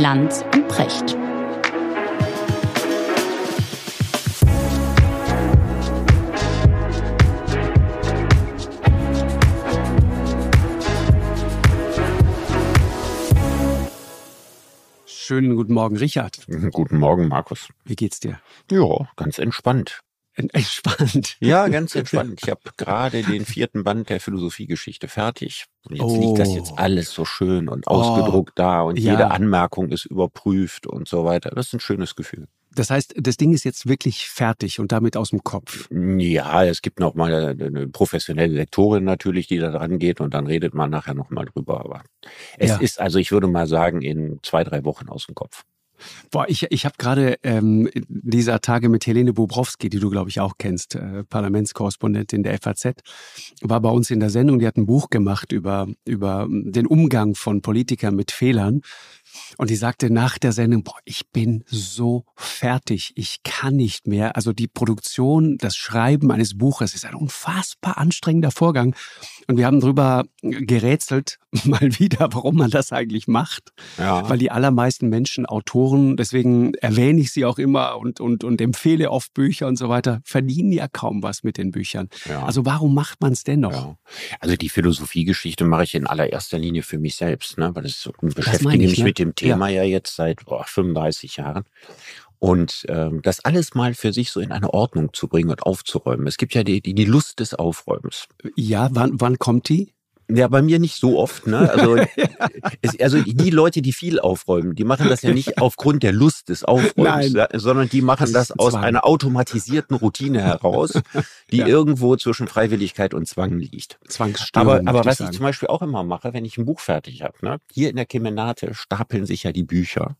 Lanz und Precht. Schönen guten Morgen, Richard. Guten Morgen, Markus. Wie geht's dir? Ja, ganz entspannt. Entspannt. Ja, ganz entspannt. Ich habe gerade den vierten Band der Philosophiegeschichte fertig. Und jetzt Oh. liegt das jetzt alles so schön und ausgedruckt da und ja. jede Anmerkung ist überprüft und so weiter. Das ist ein schönes Gefühl. Das heißt, das Ding ist jetzt wirklich fertig und damit aus dem Kopf. Ja, es gibt noch mal eine, eine professionelle Lektorin natürlich, die da dran geht und dann redet man nachher noch mal drüber. Aber es Ja. ist also, ich würde mal sagen, in zwei, drei Wochen aus dem Kopf. Boah, ich, ich habe gerade ähm, dieser Tage mit Helene Bobrowski, die du, glaube ich, auch kennst, äh, Parlamentskorrespondentin der FAZ, war bei uns in der Sendung, die hat ein Buch gemacht über, über den Umgang von Politikern mit Fehlern. Und die sagte nach der Sendung, boah, ich bin so fertig, ich kann nicht mehr. Also die Produktion, das Schreiben eines Buches ist ein unfassbar anstrengender Vorgang. Und wir haben drüber gerätselt, mal wieder, warum man das eigentlich macht. Ja. Weil die allermeisten Menschen, Autoren, deswegen erwähne ich sie auch immer und, und, und empfehle oft Bücher und so weiter, verdienen ja kaum was mit den Büchern. Ja. Also warum macht man es dennoch? Ja. Also die Philosophiegeschichte mache ich in allererster Linie für mich selbst, ne? weil das beschäftige meine ich, mich ne? mit dem Thema ja, jetzt seit boah, 35 Jahren. Und ähm, das alles mal für sich so in eine Ordnung zu bringen und aufzuräumen. Es gibt ja die, die, die Lust des Aufräumens. Ja, wann, wann kommt die? Ja, bei mir nicht so oft. Ne? Also, es, also die Leute, die viel aufräumen, die machen das ja nicht aufgrund der Lust des Aufräumens, Nein. sondern die machen Das das, aus Zwang. einer automatisierten Routine heraus, die Ja. irgendwo zwischen Freiwilligkeit und Zwang liegt. Zwangsstörung. Aber, aber was ich sagen. zum Beispiel auch immer mache, wenn ich ein Buch fertig habe, ne? hier in der Kemenate stapeln sich ja die Bücher,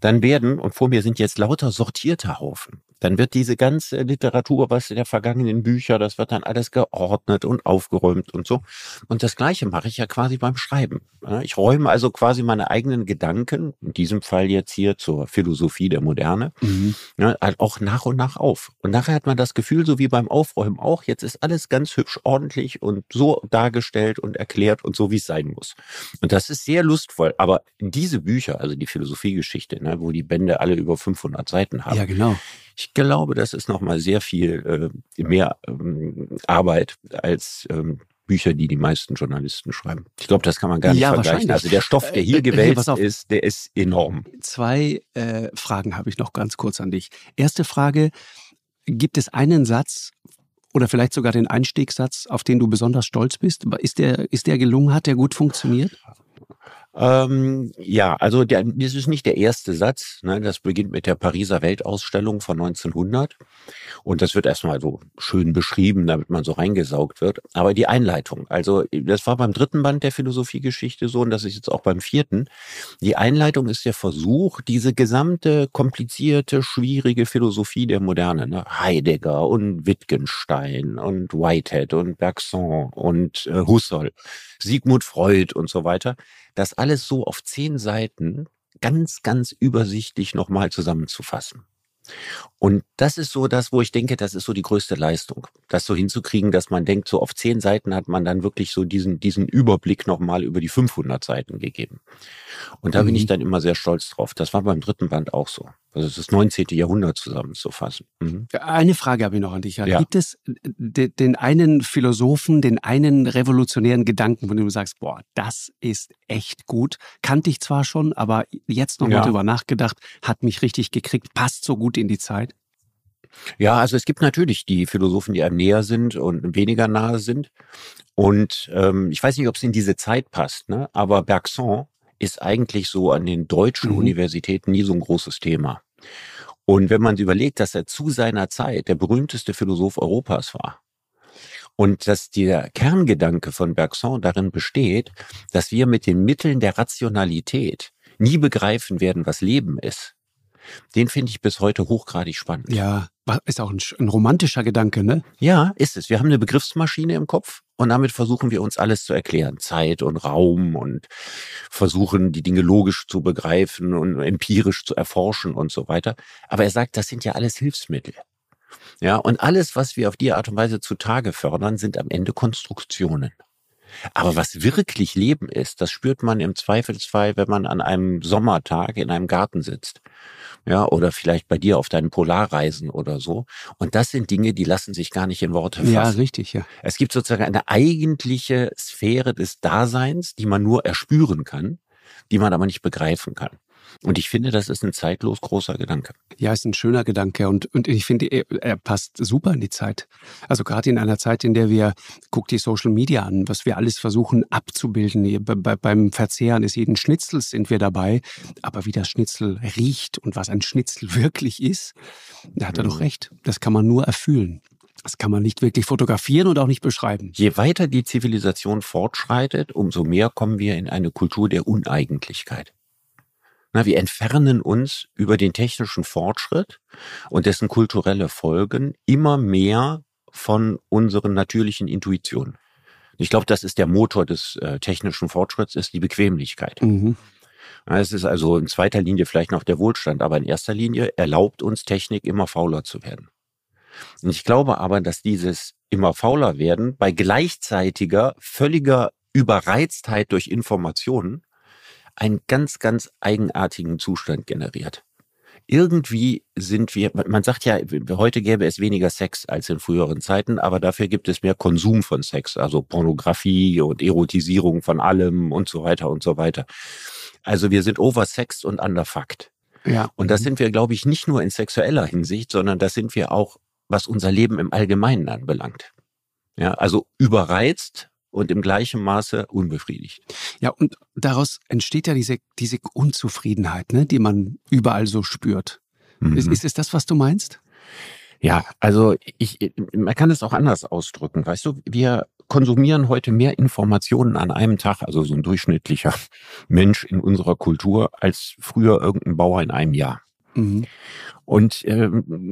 dann werden, und vor mir sind jetzt lauter sortierte Haufen, dann wird diese ganze Literatur, was der vergangenen Bücher, das wird dann alles geordnet und aufgeräumt und so. Und das Gleiche mache ich ja quasi beim Schreiben. Ja, Ich räume also quasi meine eigenen Gedanken, in diesem Fall jetzt hier zur Philosophie der Moderne, Mhm. ne, halt auch nach und nach auf. Und nachher hat man das Gefühl, so wie beim Aufräumen auch, jetzt ist alles ganz hübsch ordentlich und so dargestellt und erklärt und so, wie es sein muss. Und das ist sehr lustvoll. Aber diese Bücher, also die Philosophiegeschichte, ne, wo die Bände alle über 500 Seiten haben, Ja, genau. Ich glaube, das ist nochmal sehr viel äh, mehr ähm, Arbeit als ähm, Bücher, die die meisten Journalisten schreiben. Ich glaube, das kann man gar nicht Ja, vergleichen. Also der Stoff, der Äh, hier äh, gewälzt pass auf. ist, der ist enorm. Zwei äh, Fragen habe ich noch ganz kurz an dich. Erste Frage, gibt es einen Satz oder vielleicht sogar den Einstiegssatz, auf den du besonders stolz bist? Ist der, ist der gelungen? Hat der gut funktioniert? Ähm, ja, also der, das ist nicht der erste Satz. Ne? Das beginnt mit der Pariser Weltausstellung von 1900. Und das wird erstmal so schön beschrieben, damit man so reingesaugt wird. Aber die Einleitung, also das war beim dritten Band der Philosophiegeschichte so und das ist jetzt auch beim vierten. Die Einleitung ist der Versuch, diese gesamte komplizierte, schwierige Philosophie der Moderne, ne? Heidegger und Wittgenstein und Whitehead und Bergson und äh, Husserl, Sigmund Freud und so weiter, das alles so auf zehn Seiten ganz, ganz übersichtlich nochmal zusammenzufassen. Und das ist so das, wo ich denke, das ist so die größte Leistung, das so hinzukriegen, dass man denkt, so auf zehn Seiten hat man dann wirklich so diesen, diesen Überblick nochmal über die 500 Seiten gegeben. Und da bin Mhm. ich dann immer sehr stolz drauf. Das war beim dritten Band auch so. Also das 19. Jahrhundert zusammenzufassen. Mhm. Eine Frage habe ich noch an dich. Ja. Gibt es de- den einen Philosophen, den einen revolutionären Gedanken, von dem du sagst, boah, das ist echt gut. Kannte ich zwar schon, aber jetzt nochmal Ja. drüber nachgedacht, hat mich richtig gekriegt, passt so gut in die Zeit. Ja, also es gibt natürlich die Philosophen, die einem näher sind und weniger nahe sind. Und ähm, ich weiß nicht, ob es in diese Zeit passt, ne? aber Bergson ist eigentlich so an den deutschen Mhm. Universitäten nie so ein großes Thema. Und wenn man überlegt, dass er zu seiner Zeit der berühmteste Philosoph Europas war und dass der Kerngedanke von Bergson darin besteht, dass wir mit den Mitteln der Rationalität nie begreifen werden, was Leben ist, den finde ich bis heute hochgradig spannend. Ja, ist auch ein, ein romantischer Gedanke, ne? Ja, ist es. Wir haben eine Begriffsmaschine im Kopf und damit versuchen wir uns alles zu erklären. Zeit und Raum und versuchen die Dinge logisch zu begreifen und empirisch zu erforschen und so weiter. Aber er sagt, das sind ja alles Hilfsmittel. Ja, und alles, was wir auf die Art und Weise zutage fördern, sind am Ende Konstruktionen. Aber was wirklich Leben ist, das spürt man im Zweifelsfall, wenn man an einem Sommertag in einem Garten sitzt. Ja, oder vielleicht bei dir auf deinen Polarreisen oder so. Und das sind Dinge, die lassen sich gar nicht in Worte fassen. Ja, richtig, ja. Es gibt sozusagen eine eigentliche Sphäre des Daseins, die man nur erspüren kann, die man aber nicht begreifen kann. Und ich finde, das ist ein zeitlos großer Gedanke. Ja, ist ein schöner Gedanke und, und ich finde, er, er passt super in die Zeit. Also gerade in einer Zeit, in der wir, guck die Social Media an, was wir alles versuchen abzubilden. Bei, bei, beim Verzehren des jeden Schnitzels sind wir dabei. Aber wie das Schnitzel riecht und was ein Schnitzel wirklich ist, da hat er doch mhm. recht. Das kann man nur erfühlen. Das kann man nicht wirklich fotografieren und auch nicht beschreiben. Je weiter die Zivilisation fortschreitet, umso mehr kommen wir in eine Kultur der Uneigentlichkeit. Na, wir entfernen uns über den technischen Fortschritt und dessen kulturelle Folgen immer mehr von unseren natürlichen Intuitionen. Ich glaube, das ist der Motor des äh, technischen Fortschritts, ist die Bequemlichkeit. Mhm. Es ist also in zweiter Linie vielleicht noch der Wohlstand, aber in erster Linie erlaubt uns Technik immer fauler zu werden. Und ich glaube aber, dass dieses immer fauler werden bei gleichzeitiger, völliger Überreiztheit durch Informationen einen ganz, ganz eigenartigen Zustand generiert. Irgendwie sind wir, man sagt ja, heute gäbe es weniger Sex als in früheren Zeiten, aber dafür gibt es mehr Konsum von Sex, also Pornografie und Erotisierung von allem und so weiter und so weiter. Also wir sind oversexed und underfucked. Ja. Und das sind wir, glaube ich, nicht nur in sexueller Hinsicht, sondern das sind wir auch, was unser Leben im Allgemeinen anbelangt. Ja, also überreizt und im gleichen Maße unbefriedigt. Ja, und daraus entsteht ja diese, diese Unzufriedenheit, ne, die man überall so spürt. Mhm. Ist, ist es das, was du meinst? Ja, also ich, man kann es auch anders ausdrücken. Weißt du, wir konsumieren heute mehr Informationen an einem Tag, also so ein durchschnittlicher Mensch in unserer Kultur, als früher irgendein Bauer in einem Jahr. Mhm. Und äh,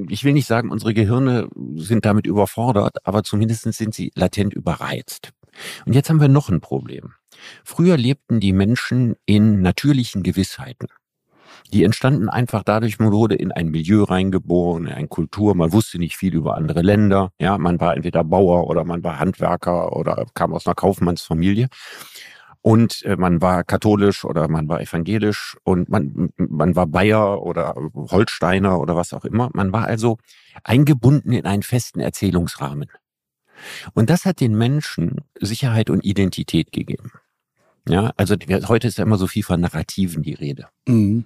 ich will nicht sagen, unsere Gehirne sind damit überfordert, aber zumindest sind sie latent überreizt. Und jetzt haben wir noch ein Problem. Früher lebten die Menschen in natürlichen Gewissheiten. Die entstanden einfach dadurch, man wurde in ein Milieu reingeboren, in eine Kultur, man wusste nicht viel über andere Länder. Ja, man war entweder Bauer oder man war Handwerker oder kam aus einer Kaufmannsfamilie. Und äh, man war katholisch oder man war evangelisch und man, man war Bayer oder Holsteiner oder was auch immer. Man war also eingebunden in einen festen Erzählungsrahmen. Und das hat den Menschen Sicherheit und Identität gegeben. Ja, also heute ist ja immer so viel von Narrativen die Rede. Mhm.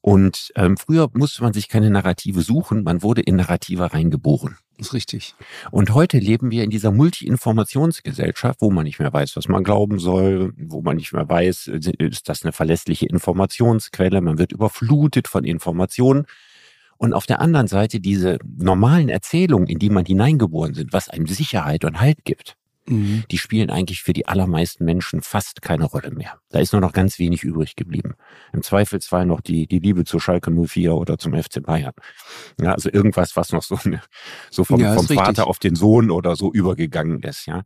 Und ähm, früher musste man sich keine Narrative suchen, man wurde in Narrative reingeboren. Das ist richtig. Und heute leben wir in dieser Multi-Informationsgesellschaft, wo man nicht mehr weiß, was man glauben soll, wo man nicht mehr weiß, ist das eine verlässliche Informationsquelle, man wird überflutet von Informationen. Und auf der anderen Seite diese normalen Erzählungen, in die man hineingeboren sind, was einem Sicherheit und Halt gibt, mhm. die spielen eigentlich für die allermeisten Menschen fast keine Rolle mehr. Da ist nur noch ganz wenig übrig geblieben. Im Zweifelsfall noch die, die Liebe zu Schalke 04 oder zum FC Bayern. Ja, also irgendwas, was noch so, eine, so vom, ja, vom Vater richtig. auf den Sohn oder so übergegangen ist. Ja.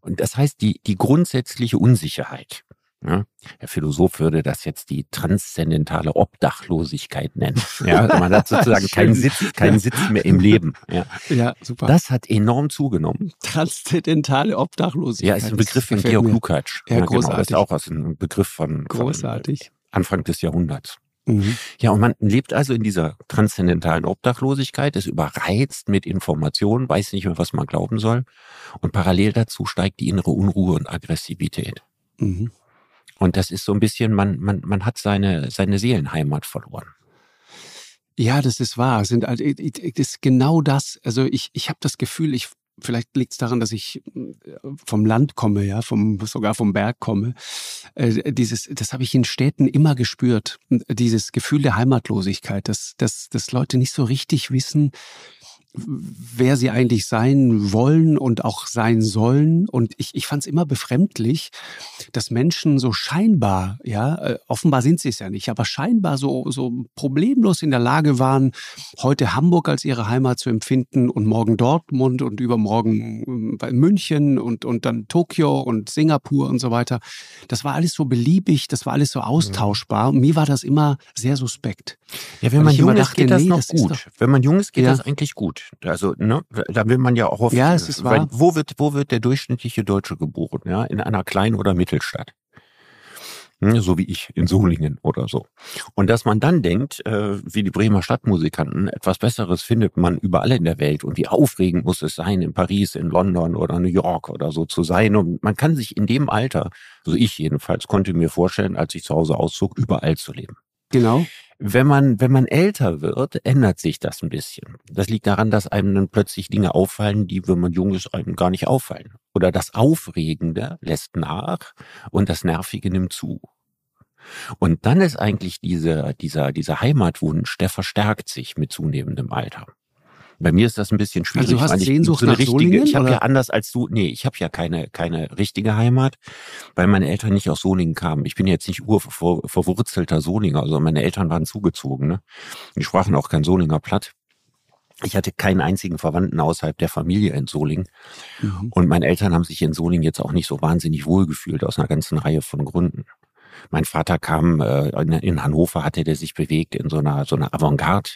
Und das heißt, die, die grundsätzliche Unsicherheit, ja, der Philosoph würde das jetzt die transzendentale Obdachlosigkeit nennen. Ja, also man hat sozusagen keinen Sitz, keinen Sitz mehr im Leben. Ja. ja, super. Das hat enorm zugenommen. Transzendentale Obdachlosigkeit. Ja, ist ein Begriff von Georg mir. Lukács. Ja, ja großartig. Genau, ist auch ein Begriff von, großartig. Von Anfang des Jahrhunderts. Mhm. Ja, und man lebt also in dieser transzendentalen Obdachlosigkeit, ist überreizt mit Informationen, weiß nicht mehr, was man glauben soll. Und parallel dazu steigt die innere Unruhe und Aggressivität. Mhm. Und das ist so ein bisschen, man, man, man hat seine, seine Seelenheimat verloren. Ja, das ist wahr. Sind also, das ist genau das. Also ich, ich habe das Gefühl, ich vielleicht liegt es daran, dass ich äh, vom Land komme, ja, vom sogar vom Berg komme. Äh, dieses, das habe ich in Städten immer gespürt. Dieses Gefühl der Heimatlosigkeit, dass, dass, dass Leute nicht so richtig wissen, wer sie eigentlich sein wollen und auch sein sollen. Und ich, ich fand es immer befremdlich, dass Menschen so scheinbar, ja, äh, offenbar sind sie es ja nicht, aber scheinbar so, so problemlos in der Lage waren, heute Hamburg als ihre Heimat zu empfinden und morgen Dortmund und übermorgen äh, München und, und dann Tokio und Singapur und so weiter. Das war alles so beliebig, das war alles so austauschbar. Und mir war das immer sehr suspekt. Ja, wenn man jung ist, geht das nee, noch das gut. Doch, wenn man jung ist, geht ja. das eigentlich gut. Also, ne, da will man ja auch oft, Ja, es ist wahr. wo wird, wo wird der durchschnittliche Deutsche geboren? Ja, in einer Klein- oder Mittelstadt. Hm, So wie ich in Solingen oder so. Und dass man dann denkt, äh, wie die Bremer Stadtmusikanten, etwas Besseres findet man überall in der Welt und wie aufregend muss es sein, in Paris, in London oder New York oder so zu sein. Und man kann sich in dem Alter, also ich jedenfalls, konnte mir vorstellen, als ich zu Hause auszog, überall zu leben. Genau. Wenn man, wenn man älter wird, ändert sich das ein bisschen. Das liegt daran, dass einem dann plötzlich Dinge auffallen, die, wenn man jung ist, einem gar nicht auffallen. Oder das Aufregende lässt nach und das Nervige nimmt zu. Und dann ist eigentlich dieser, dieser, dieser Heimatwunsch, der verstärkt sich mit zunehmendem Alter. Bei mir ist das ein bisschen schwierig. Also du hast ich Sehnsucht so eine nach richtige, Solingen, Ich habe ja anders als du, nee, ich habe ja keine, keine richtige Heimat, weil meine Eltern nicht aus Solingen kamen. Ich bin jetzt nicht urverwurzelter Solinger, also meine Eltern waren zugezogen. Ne? Die sprachen auch kein Solinger Platt. Ich hatte keinen einzigen Verwandten außerhalb der Familie in Solingen. Mhm. Und meine Eltern haben sich in Solingen jetzt auch nicht so wahnsinnig wohlgefühlt aus einer ganzen Reihe von Gründen. Mein Vater kam äh, in, in Hannover, hatte der sich bewegt in so einer so einer Avantgarde,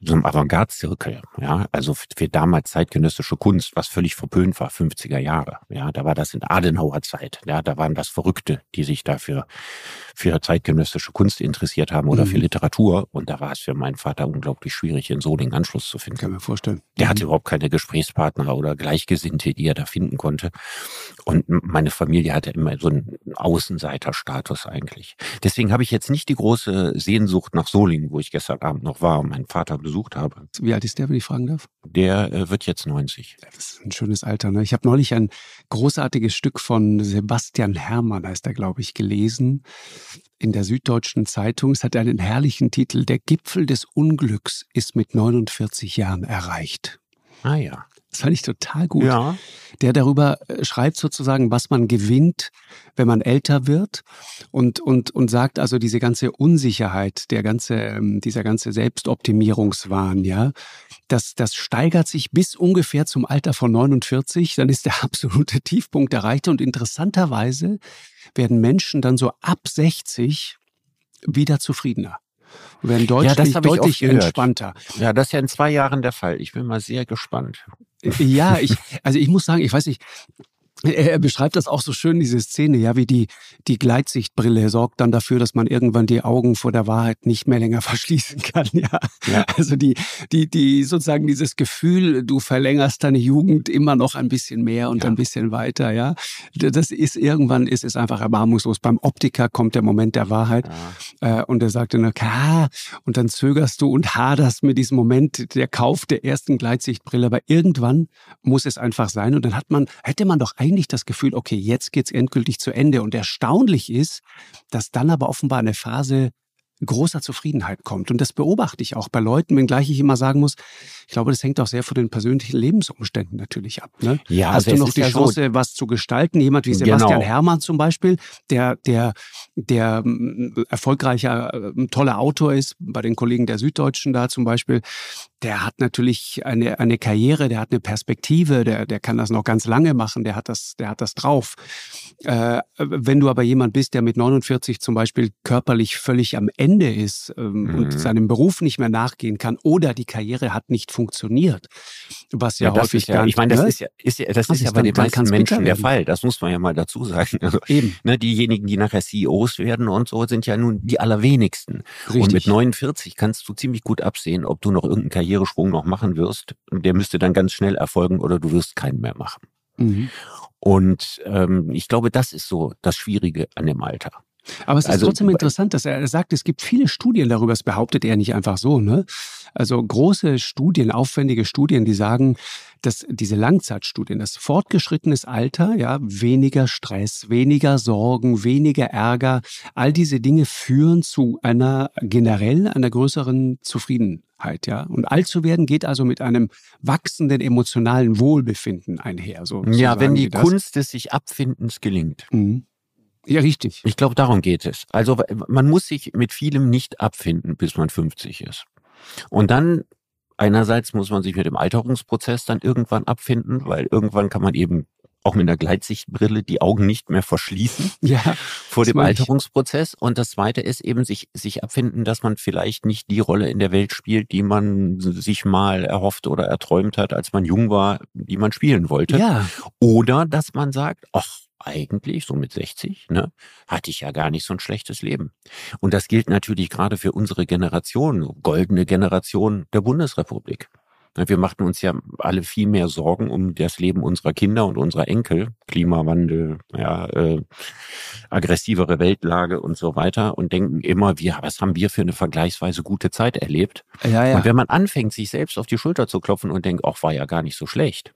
so einem Avantgarde-Zirkel, ja, also für, für damals zeitgenössische Kunst, was völlig verpönt war, 50er Jahre, ja, da war das in Adenauer Zeit, ja, da waren das Verrückte, die sich dafür für zeitgenössische Kunst interessiert haben oder Mhm. für Literatur und da war es für meinen Vater unglaublich schwierig, in Solingen Anschluss zu finden. Kann mir vorstellen. Der hatte überhaupt keine Gesprächspartner oder Gleichgesinnte, die er da finden konnte. Und meine Familie hatte immer so einen Außenseiterstatus eigentlich. Deswegen habe ich jetzt nicht die große Sehnsucht nach Solingen, wo ich gestern Abend noch war und meinen Vater besucht habe. Wie alt ist der, wenn ich fragen darf? Der äh, wird jetzt 90. Das ist ein schönes Alter. Ne? Ich habe neulich ein großartiges Stück von Sebastian Hermann, heißt er, glaube ich, gelesen in der Süddeutschen Zeitung. Es hat einen herrlichen Titel. Der Gipfel des Unglücks ist mit 49 Jahren erreicht. Ah ja. Das fand ich total gut. Ja. Der darüber äh, schreibt sozusagen, was man gewinnt, wenn man älter wird und, und, und sagt also diese ganze Unsicherheit, der ganze, ähm, dieser ganze Selbstoptimierungswahn, ja, das, das steigert sich bis ungefähr zum Alter von 49, dann ist der absolute Tiefpunkt erreicht und interessanterweise werden Menschen dann so ab 60 wieder zufriedener. Und werden deutlich, das hab ich oft deutlich entspannter. Ja, das ist ja in zwei Jahren der Fall. Ich bin mal sehr gespannt. Ja, ich, also ich muss sagen, ich weiß nicht, er beschreibt das auch so schön, diese Szene, ja, wie die, die Gleitsichtbrille sorgt dann dafür, dass man irgendwann die Augen vor der Wahrheit nicht mehr länger verschließen kann, ja. Ja. Also die, die, die, sozusagen dieses Gefühl, du verlängerst deine Jugend immer noch ein bisschen mehr und Ja. ein bisschen weiter, ja. Das ist irgendwann, ist es einfach erbarmungslos. Beim Optiker kommt der Moment der Wahrheit. Ja. Äh, und er sagte, na, ah, und dann zögerst du und haderst mit diesem Moment der Kauf der ersten Gleitsichtbrille. Aber irgendwann muss es einfach sein. Und dann hat man, hätte man doch eigentlich das Gefühl, okay, jetzt geht's endgültig zu Ende. Und erstaunlich ist, dass dann aber offenbar eine Phase großer Zufriedenheit kommt. Und das beobachte ich auch bei Leuten, wenngleich ich immer sagen muss, ich glaube, das hängt auch sehr von den persönlichen Lebensumständen natürlich ab. Ne? Ja, Hast also du noch die ja so- Chance, was zu gestalten? Jemand wie Sebastian Genau. Hermann zum Beispiel, der, der, der ähm, erfolgreicher, äh, toller Autor ist, bei den Kollegen der Süddeutschen da zum Beispiel, der hat natürlich eine, eine Karriere, der hat eine Perspektive, der, der kann das noch ganz lange machen, der hat das, der hat das drauf. Äh, wenn du aber jemand bist, der mit 49 zum Beispiel körperlich völlig am Ende ist ähm, Mhm. und seinem Beruf nicht mehr nachgehen kann oder die Karriere hat nicht funktioniert, was ja, Ja, häufig ist ja, gar ich meine, das ne? ist ja, ist ja, das Das ist ja bei den meisten Menschen der. Fall. Das muss man ja mal dazu sagen. Also, eben ne, diejenigen, die nachher CEOs werden und so, sind ja nun die allerwenigsten. Und mit 49 kannst du ziemlich gut absehen, ob du noch irgendeinen Karrieresprung noch machen wirst. Der müsste dann ganz schnell erfolgen oder du wirst keinen mehr machen. Mhm. Und ähm, ich glaube, das ist so das Schwierige an dem Alter. Aber es ist Also, trotzdem interessant, dass er sagt, es gibt viele Studien darüber, das behauptet er nicht einfach so, ne? Also große Studien, aufwendige Studien, die sagen, dass diese Langzeitstudien, das fortgeschrittenes Alter, ja, weniger Stress, weniger Sorgen, weniger Ärger, all diese Dinge führen zu einer generell einer größeren Zufriedenheit, ja. Und alt zu werden geht also mit einem wachsenden emotionalen Wohlbefinden einher, so. ja, wenn die das. Kunst des sich Abfindens gelingt. Mhm. Ja, richtig. Ich glaube, darum geht es. Also man muss sich mit vielem nicht abfinden, bis man 50 ist. Und dann einerseits muss man sich mit dem Alterungsprozess dann irgendwann abfinden, weil irgendwann kann man eben auch mit einer Gleitsichtbrille die Augen nicht mehr verschließen ja, vor dem Alterungsprozess. Und das zweite ist eben sich, sich abfinden, dass man vielleicht nicht die Rolle in der Welt spielt, die man sich mal erhofft oder erträumt hat, als man jung war, die man spielen wollte. Ja. Oder dass man sagt, ach, eigentlich, so mit 60, ne, hatte ich ja gar nicht so ein schlechtes Leben. Und das gilt natürlich gerade für unsere Generation, goldene Generation der Bundesrepublik. Wir machten uns ja alle viel mehr Sorgen um das Leben unserer Kinder und unserer Enkel. Klimawandel, ja, äh, aggressivere Weltlage und so weiter und denken immer, wir, was haben wir für eine vergleichsweise gute Zeit erlebt? Ja, ja. Und wenn man anfängt, sich selbst auf die Schulter zu klopfen und denkt, ach, war ja gar nicht so schlecht,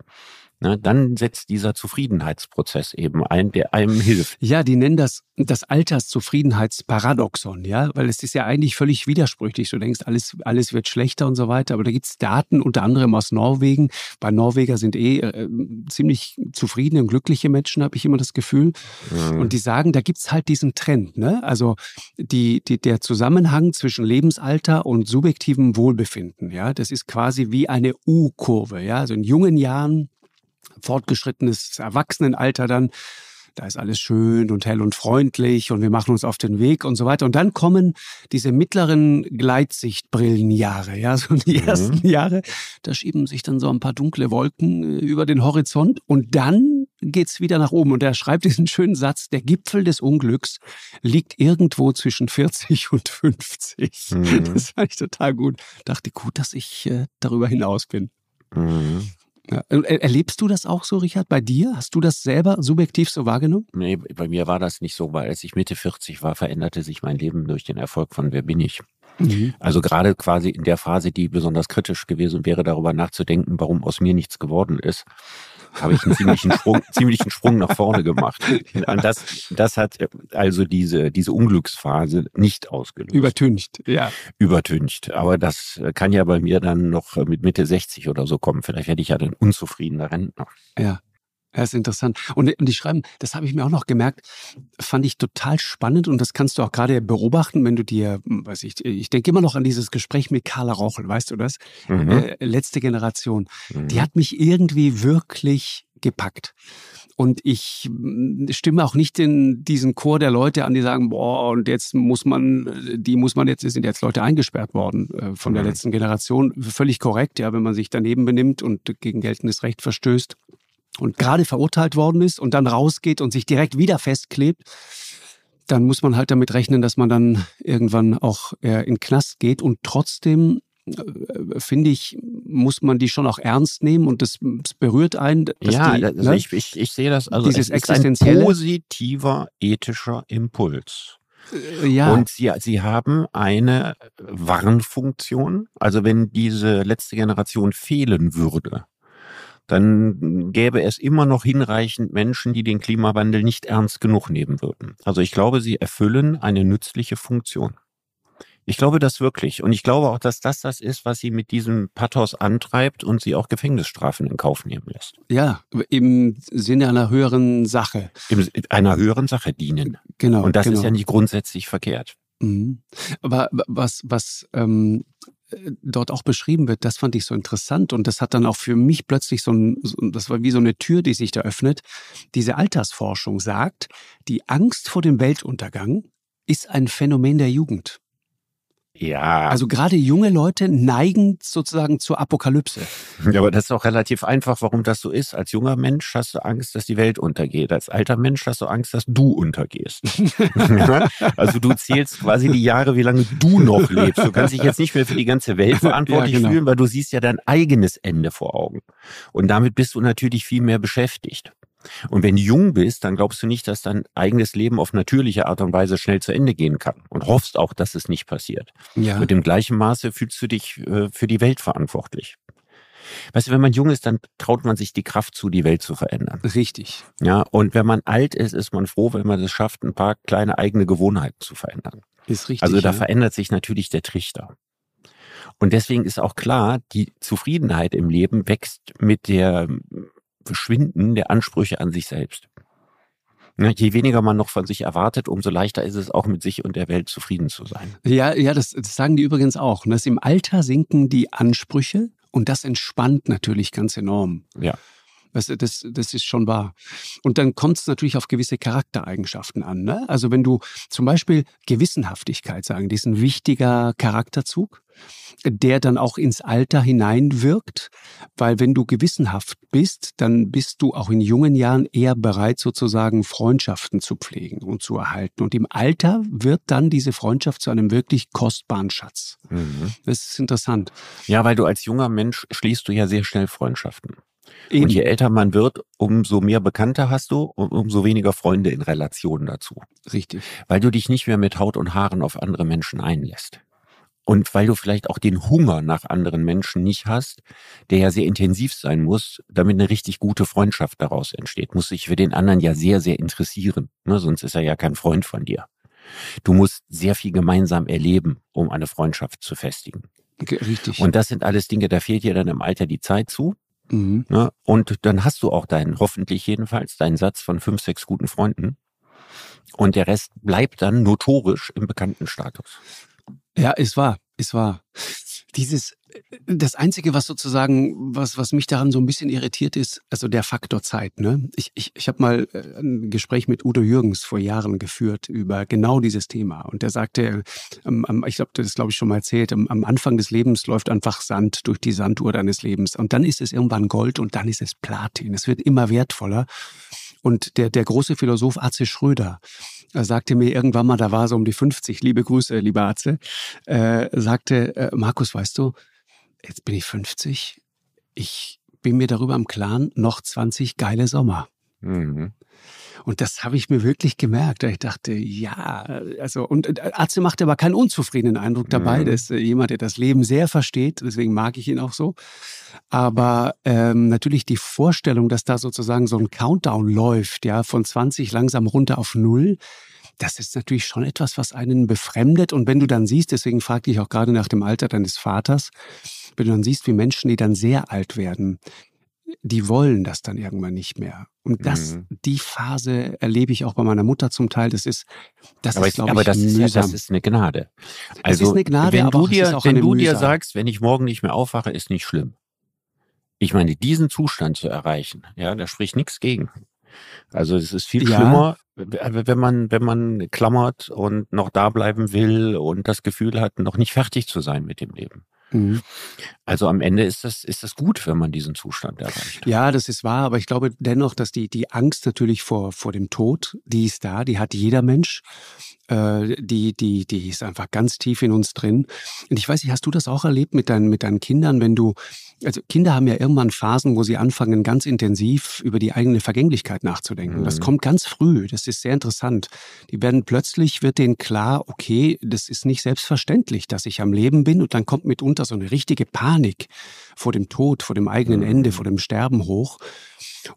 ne, dann setzt dieser Zufriedenheitsprozess eben ein, der einem hilft. Ja, die nennen das das Alterszufriedenheitsparadoxon, ja, weil es ist ja eigentlich völlig widersprüchlich. Du denkst, alles, alles wird schlechter und so weiter, aber da gibt's Daten, unter anderem aus Norwegen. Bei Norweger sind eh äh, ziemlich zufriedene und glückliche Menschen, habe ich immer das Gefühl. Mhm. Und die sagen, da gibt's halt diesen Trend, ne? Also die, die, der Zusammenhang zwischen Lebensalter und subjektivem Wohlbefinden, ja, das ist quasi wie eine U-Kurve, ja. Also in jungen Jahren fortgeschrittenes Erwachsenenalter dann, da ist alles schön und hell und freundlich und wir machen uns auf den Weg und so weiter. Und dann kommen diese mittleren Gleitsichtbrillenjahre, ja, so die mhm. ersten Jahre, da schieben sich dann so ein paar dunkle Wolken äh, über den Horizont und dann geht's wieder nach oben. Und er schreibt diesen schönen Satz, der Gipfel des Unglücks liegt irgendwo zwischen 40 und 50. Mhm. Das fand ich total gut. Dachte, gut, dass ich äh, darüber hinaus bin. Mhm. Ja. Erlebst du das auch so, Richard, bei dir? Hast du das selber subjektiv so wahrgenommen? Nee, bei mir war das nicht so, weil als ich Mitte 40 war, veränderte sich mein Leben durch den Erfolg von Wer bin ich? Mhm. Also gerade quasi in der Phase, die besonders kritisch gewesen wäre, darüber nachzudenken, warum aus mir nichts geworden ist, habe ich einen ziemlichen Sprung, ziemlichen Sprung nach vorne gemacht. Und das, das hat also diese, diese Unglücksphase nicht ausgelöst. Übertüncht, ja. Übertüncht. Aber das kann ja bei mir dann noch mit Mitte 60 oder so kommen. Vielleicht werde ich ja dann unzufriedener Rentner. Ja. Ja, ist interessant. Und, und die schreiben, das habe ich mir auch noch gemerkt, fand ich total spannend und das kannst du auch gerade beobachten, wenn du dir, hm, weiß ich, ich denke immer noch an dieses Gespräch mit Carla Rauchel, weißt du das? Mhm. Äh, letzte Generation. Mhm. Die hat mich irgendwie wirklich gepackt. Und ich hm, stimme auch nicht in diesen Chor der Leute an, die sagen, boah, und jetzt muss man, die muss man jetzt, sind jetzt Leute eingesperrt worden äh, von der mhm. letzten Generation. Völlig korrekt, ja, wenn man sich daneben benimmt und gegen geltendes Recht verstößt und gerade verurteilt worden ist und dann rausgeht und sich direkt wieder festklebt, dann muss man halt damit rechnen, dass man dann irgendwann auch in den Knast geht. Und trotzdem, äh, finde ich, muss man die schon auch ernst nehmen und das, das berührt einen. ja, die, also ne? ich, ich, ich sehe das, also dieses es ist ein positiver ethischer Impuls. Äh, ja. Und sie, sie haben eine Warnfunktion. Also wenn diese letzte Generation fehlen würde, dann gäbe es immer noch hinreichend Menschen, die den Klimawandel nicht ernst genug nehmen würden. Also ich glaube, sie erfüllen eine nützliche Funktion. Ich glaube das wirklich. Und ich glaube auch, dass das das ist, was sie mit diesem Pathos antreibt und sie auch Gefängnisstrafen in Kauf nehmen lässt. Ja, im Sinne einer höheren Sache. In einer höheren Sache dienen. Genau. Und das genau. ist ja nicht grundsätzlich verkehrt. Mhm. Aber was, was ähm, dort auch beschrieben wird, das fand ich so interessant und das hat dann auch für mich plötzlich so ein, das war wie so eine Tür, die sich da öffnet. Diese Altersforschung sagt, die Angst vor dem Weltuntergang ist ein Phänomen der Jugend. Ja. Also gerade junge Leute neigen sozusagen zur Apokalypse. Ja, aber das ist auch relativ einfach, warum das so ist. Als junger Mensch hast du Angst, dass die Welt untergeht. Als alter Mensch hast du Angst, dass du untergehst. also du zählst quasi die Jahre, wie lange du noch lebst. Du kannst dich jetzt nicht mehr für die ganze Welt verantwortlich ja, genau. fühlen, weil du siehst ja dein eigenes Ende vor Augen. Und damit bist du natürlich viel mehr beschäftigt. Und wenn du jung bist, dann glaubst du nicht, dass dein eigenes Leben auf natürliche Art und Weise schnell zu Ende gehen kann und hoffst auch, dass es nicht passiert. Ja. Mit dem gleichen Maße fühlst du dich äh, für die Welt verantwortlich. Weißt du, wenn man jung ist, dann traut man sich die Kraft zu, die Welt zu verändern. Richtig. Ja, und wenn man alt ist, ist man froh, wenn man es schafft, ein paar kleine eigene Gewohnheiten zu verändern. Ist richtig. Also da ja. verändert sich natürlich der Trichter. Und deswegen ist auch klar, die Zufriedenheit im Leben wächst mit der Verschwinden der Ansprüche an sich selbst. Je weniger man noch von sich erwartet, umso leichter ist es auch mit sich und der Welt zufrieden zu sein. Ja, ja, das, das sagen die übrigens auch. Dass Im Alter sinken die Ansprüche und das entspannt natürlich ganz enorm. Ja. Das, das, das ist schon wahr. Und dann kommt es natürlich auf gewisse Charaktereigenschaften an. Ne? Also wenn du zum Beispiel Gewissenhaftigkeit sagen, die ist ein wichtiger Charakterzug, der dann auch ins Alter hineinwirkt, weil wenn du gewissenhaft bist, dann bist du auch in jungen Jahren eher bereit, sozusagen Freundschaften zu pflegen und zu erhalten. Und im Alter wird dann diese Freundschaft zu einem wirklich kostbaren Schatz. Mhm. Das ist interessant. Ja, weil du als junger Mensch schließt du ja sehr schnell Freundschaften. Eben. Und je älter man wird, umso mehr Bekannte hast du und umso weniger Freunde in Relation dazu. Richtig. Weil du dich nicht mehr mit Haut und Haaren auf andere Menschen einlässt. Und weil du vielleicht auch den Hunger nach anderen Menschen nicht hast, der ja sehr intensiv sein muss, damit eine richtig gute Freundschaft daraus entsteht, muss sich für den anderen ja sehr, sehr interessieren. Ne? Sonst ist er ja kein Freund von dir. Du musst sehr viel gemeinsam erleben, um eine Freundschaft zu festigen. Richtig. Und das sind alles Dinge, da fehlt dir dann im Alter die Zeit zu. Mhm. Ne? Und dann hast du auch deinen, hoffentlich jedenfalls, deinen Satz von fünf, sechs guten Freunden. Und der Rest bleibt dann notorisch im Bekanntenstatus. Ja, es war, es war. Dieses, das Einzige, was sozusagen, was, was mich daran so ein bisschen irritiert ist, also der Faktor Zeit. Ne? Ich, ich, ich habe mal äh, ein Gespräch mit Udo Jürgens vor Jahren geführt über genau dieses Thema. Und der sagte, ähm, ich glaube, das glaube ich schon mal erzählt, am, am Anfang des Lebens läuft einfach Sand durch die Sanduhr deines Lebens. Und dann ist es irgendwann Gold und dann ist es Platin. Es wird immer wertvoller. Und der, der große Philosoph Atze Schröder, er sagte mir irgendwann mal, da war so um die 50, liebe Grüße, lieber Atze, äh, sagte, äh, Markus, weißt du, jetzt bin ich 50, ich bin mir darüber im Klaren, noch 20 geile Sommer. Mhm. Und das habe ich mir wirklich gemerkt. Ich dachte, ja, also, und äh, Atze machte aber keinen unzufriedenen Eindruck dabei. Mhm. Das ist äh, jemand, der das Leben sehr versteht. Deswegen mag ich ihn auch so. Aber ähm, natürlich die Vorstellung, dass da sozusagen so ein Countdown läuft, ja, von 20 langsam runter auf null, das ist natürlich schon etwas, was einen befremdet. Und wenn du dann siehst, deswegen fragte ich auch gerade nach dem Alter deines Vaters, wenn du dann siehst, wie Menschen, die dann sehr alt werden, die wollen das dann irgendwann nicht mehr. Und das, mhm. die Phase erlebe ich auch bei meiner Mutter zum Teil. Das ist, das aber ist, glaube aber ich, das mühsam. Ist ja, das ist eine Gnade. Also, es ist eine Gnade, wenn aber du dir, wenn du Mühsam. dir sagst, wenn ich morgen nicht mehr aufwache, ist nicht schlimm. Ich meine, diesen Zustand zu erreichen, ja, da spricht nichts gegen. Also es ist viel ja. schlimmer, wenn man, wenn man klammert und noch da bleiben will und das Gefühl hat, noch nicht fertig zu sein mit dem Leben. Mhm. Also am Ende ist das, ist das gut, wenn man diesen Zustand erreicht. Ja, das ist wahr, aber ich glaube dennoch, dass die, die Angst natürlich vor, vor dem Tod, die ist da, die hat jeder Mensch. Äh, die, die, die ist einfach ganz tief in uns drin. Und ich weiß nicht, hast du das auch erlebt mit deinen, mit deinen Kindern, wenn du, also Kinder haben ja irgendwann Phasen, wo sie anfangen, ganz intensiv über die eigene Vergänglichkeit nachzudenken. Mhm. Das kommt ganz früh. Das ist sehr interessant. Die werden plötzlich, wird denen klar, okay, das ist nicht selbstverständlich, dass ich am Leben bin. Und dann kommt mitunter so eine richtige Panik vor dem Tod, vor dem eigenen Ende, vor dem Sterben hoch.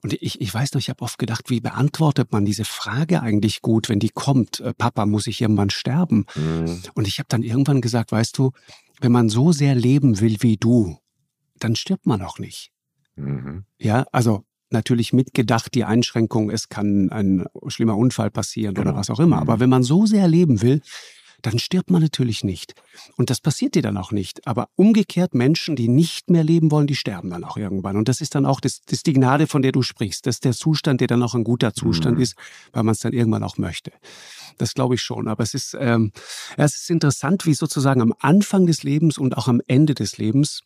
Und ich, ich weiß noch, ich habe oft gedacht, wie beantwortet man diese Frage eigentlich gut, wenn die kommt, äh, Papa, muss ich irgendwann sterben? Mhm. Und ich habe dann irgendwann gesagt, weißt du, wenn man so sehr leben will wie du, dann stirbt man auch nicht. Mhm. Ja, also natürlich mitgedacht die Einschränkung, es kann ein schlimmer Unfall passieren genau. oder was auch immer. Aber mhm. wenn man so sehr leben will, dann stirbt man natürlich nicht. Und das passiert dir dann auch nicht. Aber umgekehrt Menschen, die nicht mehr leben wollen, die sterben dann auch irgendwann. Und das ist dann auch das, das die Gnade, von der du sprichst. Das ist der Zustand, der dann auch ein guter Zustand mhm. ist, weil man es dann irgendwann auch möchte. Das glaube ich schon. Aber es ist, ähm, es ist interessant, wie sozusagen am Anfang des Lebens und auch am Ende des Lebens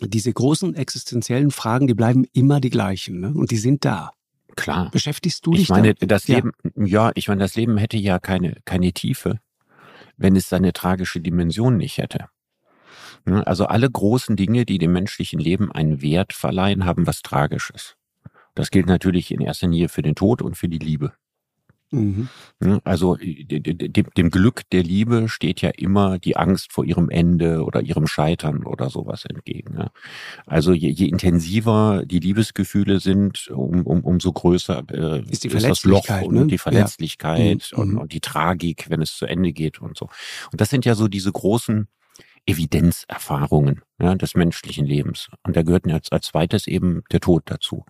diese großen existenziellen Fragen, die bleiben immer die gleichen. Ne? Und die sind da. Klar. Beschäftigst du dich Ich meine, damit? das Leben, ja. ja, ich meine, das Leben hätte ja keine, keine Tiefe wenn es seine tragische Dimension nicht hätte. Also alle großen Dinge, die dem menschlichen Leben einen Wert verleihen, haben was Tragisches. Das gilt natürlich in erster Linie für den Tod und für die Liebe. Mhm. Also dem, Glück der Liebe steht ja immer die Angst vor ihrem Ende oder ihrem Scheitern oder sowas entgegen. Also je, je intensiver die Liebesgefühle sind, um, um, umso größer äh, ist, die ist das Loch und ne? die Verletzlichkeit ja. und, mhm. und die Tragik, wenn es zu Ende geht und so. Und das sind ja so diese großen Evidenzerfahrungen ja, des menschlichen Lebens. Und da gehört jetzt als zweites eben der Tod dazu.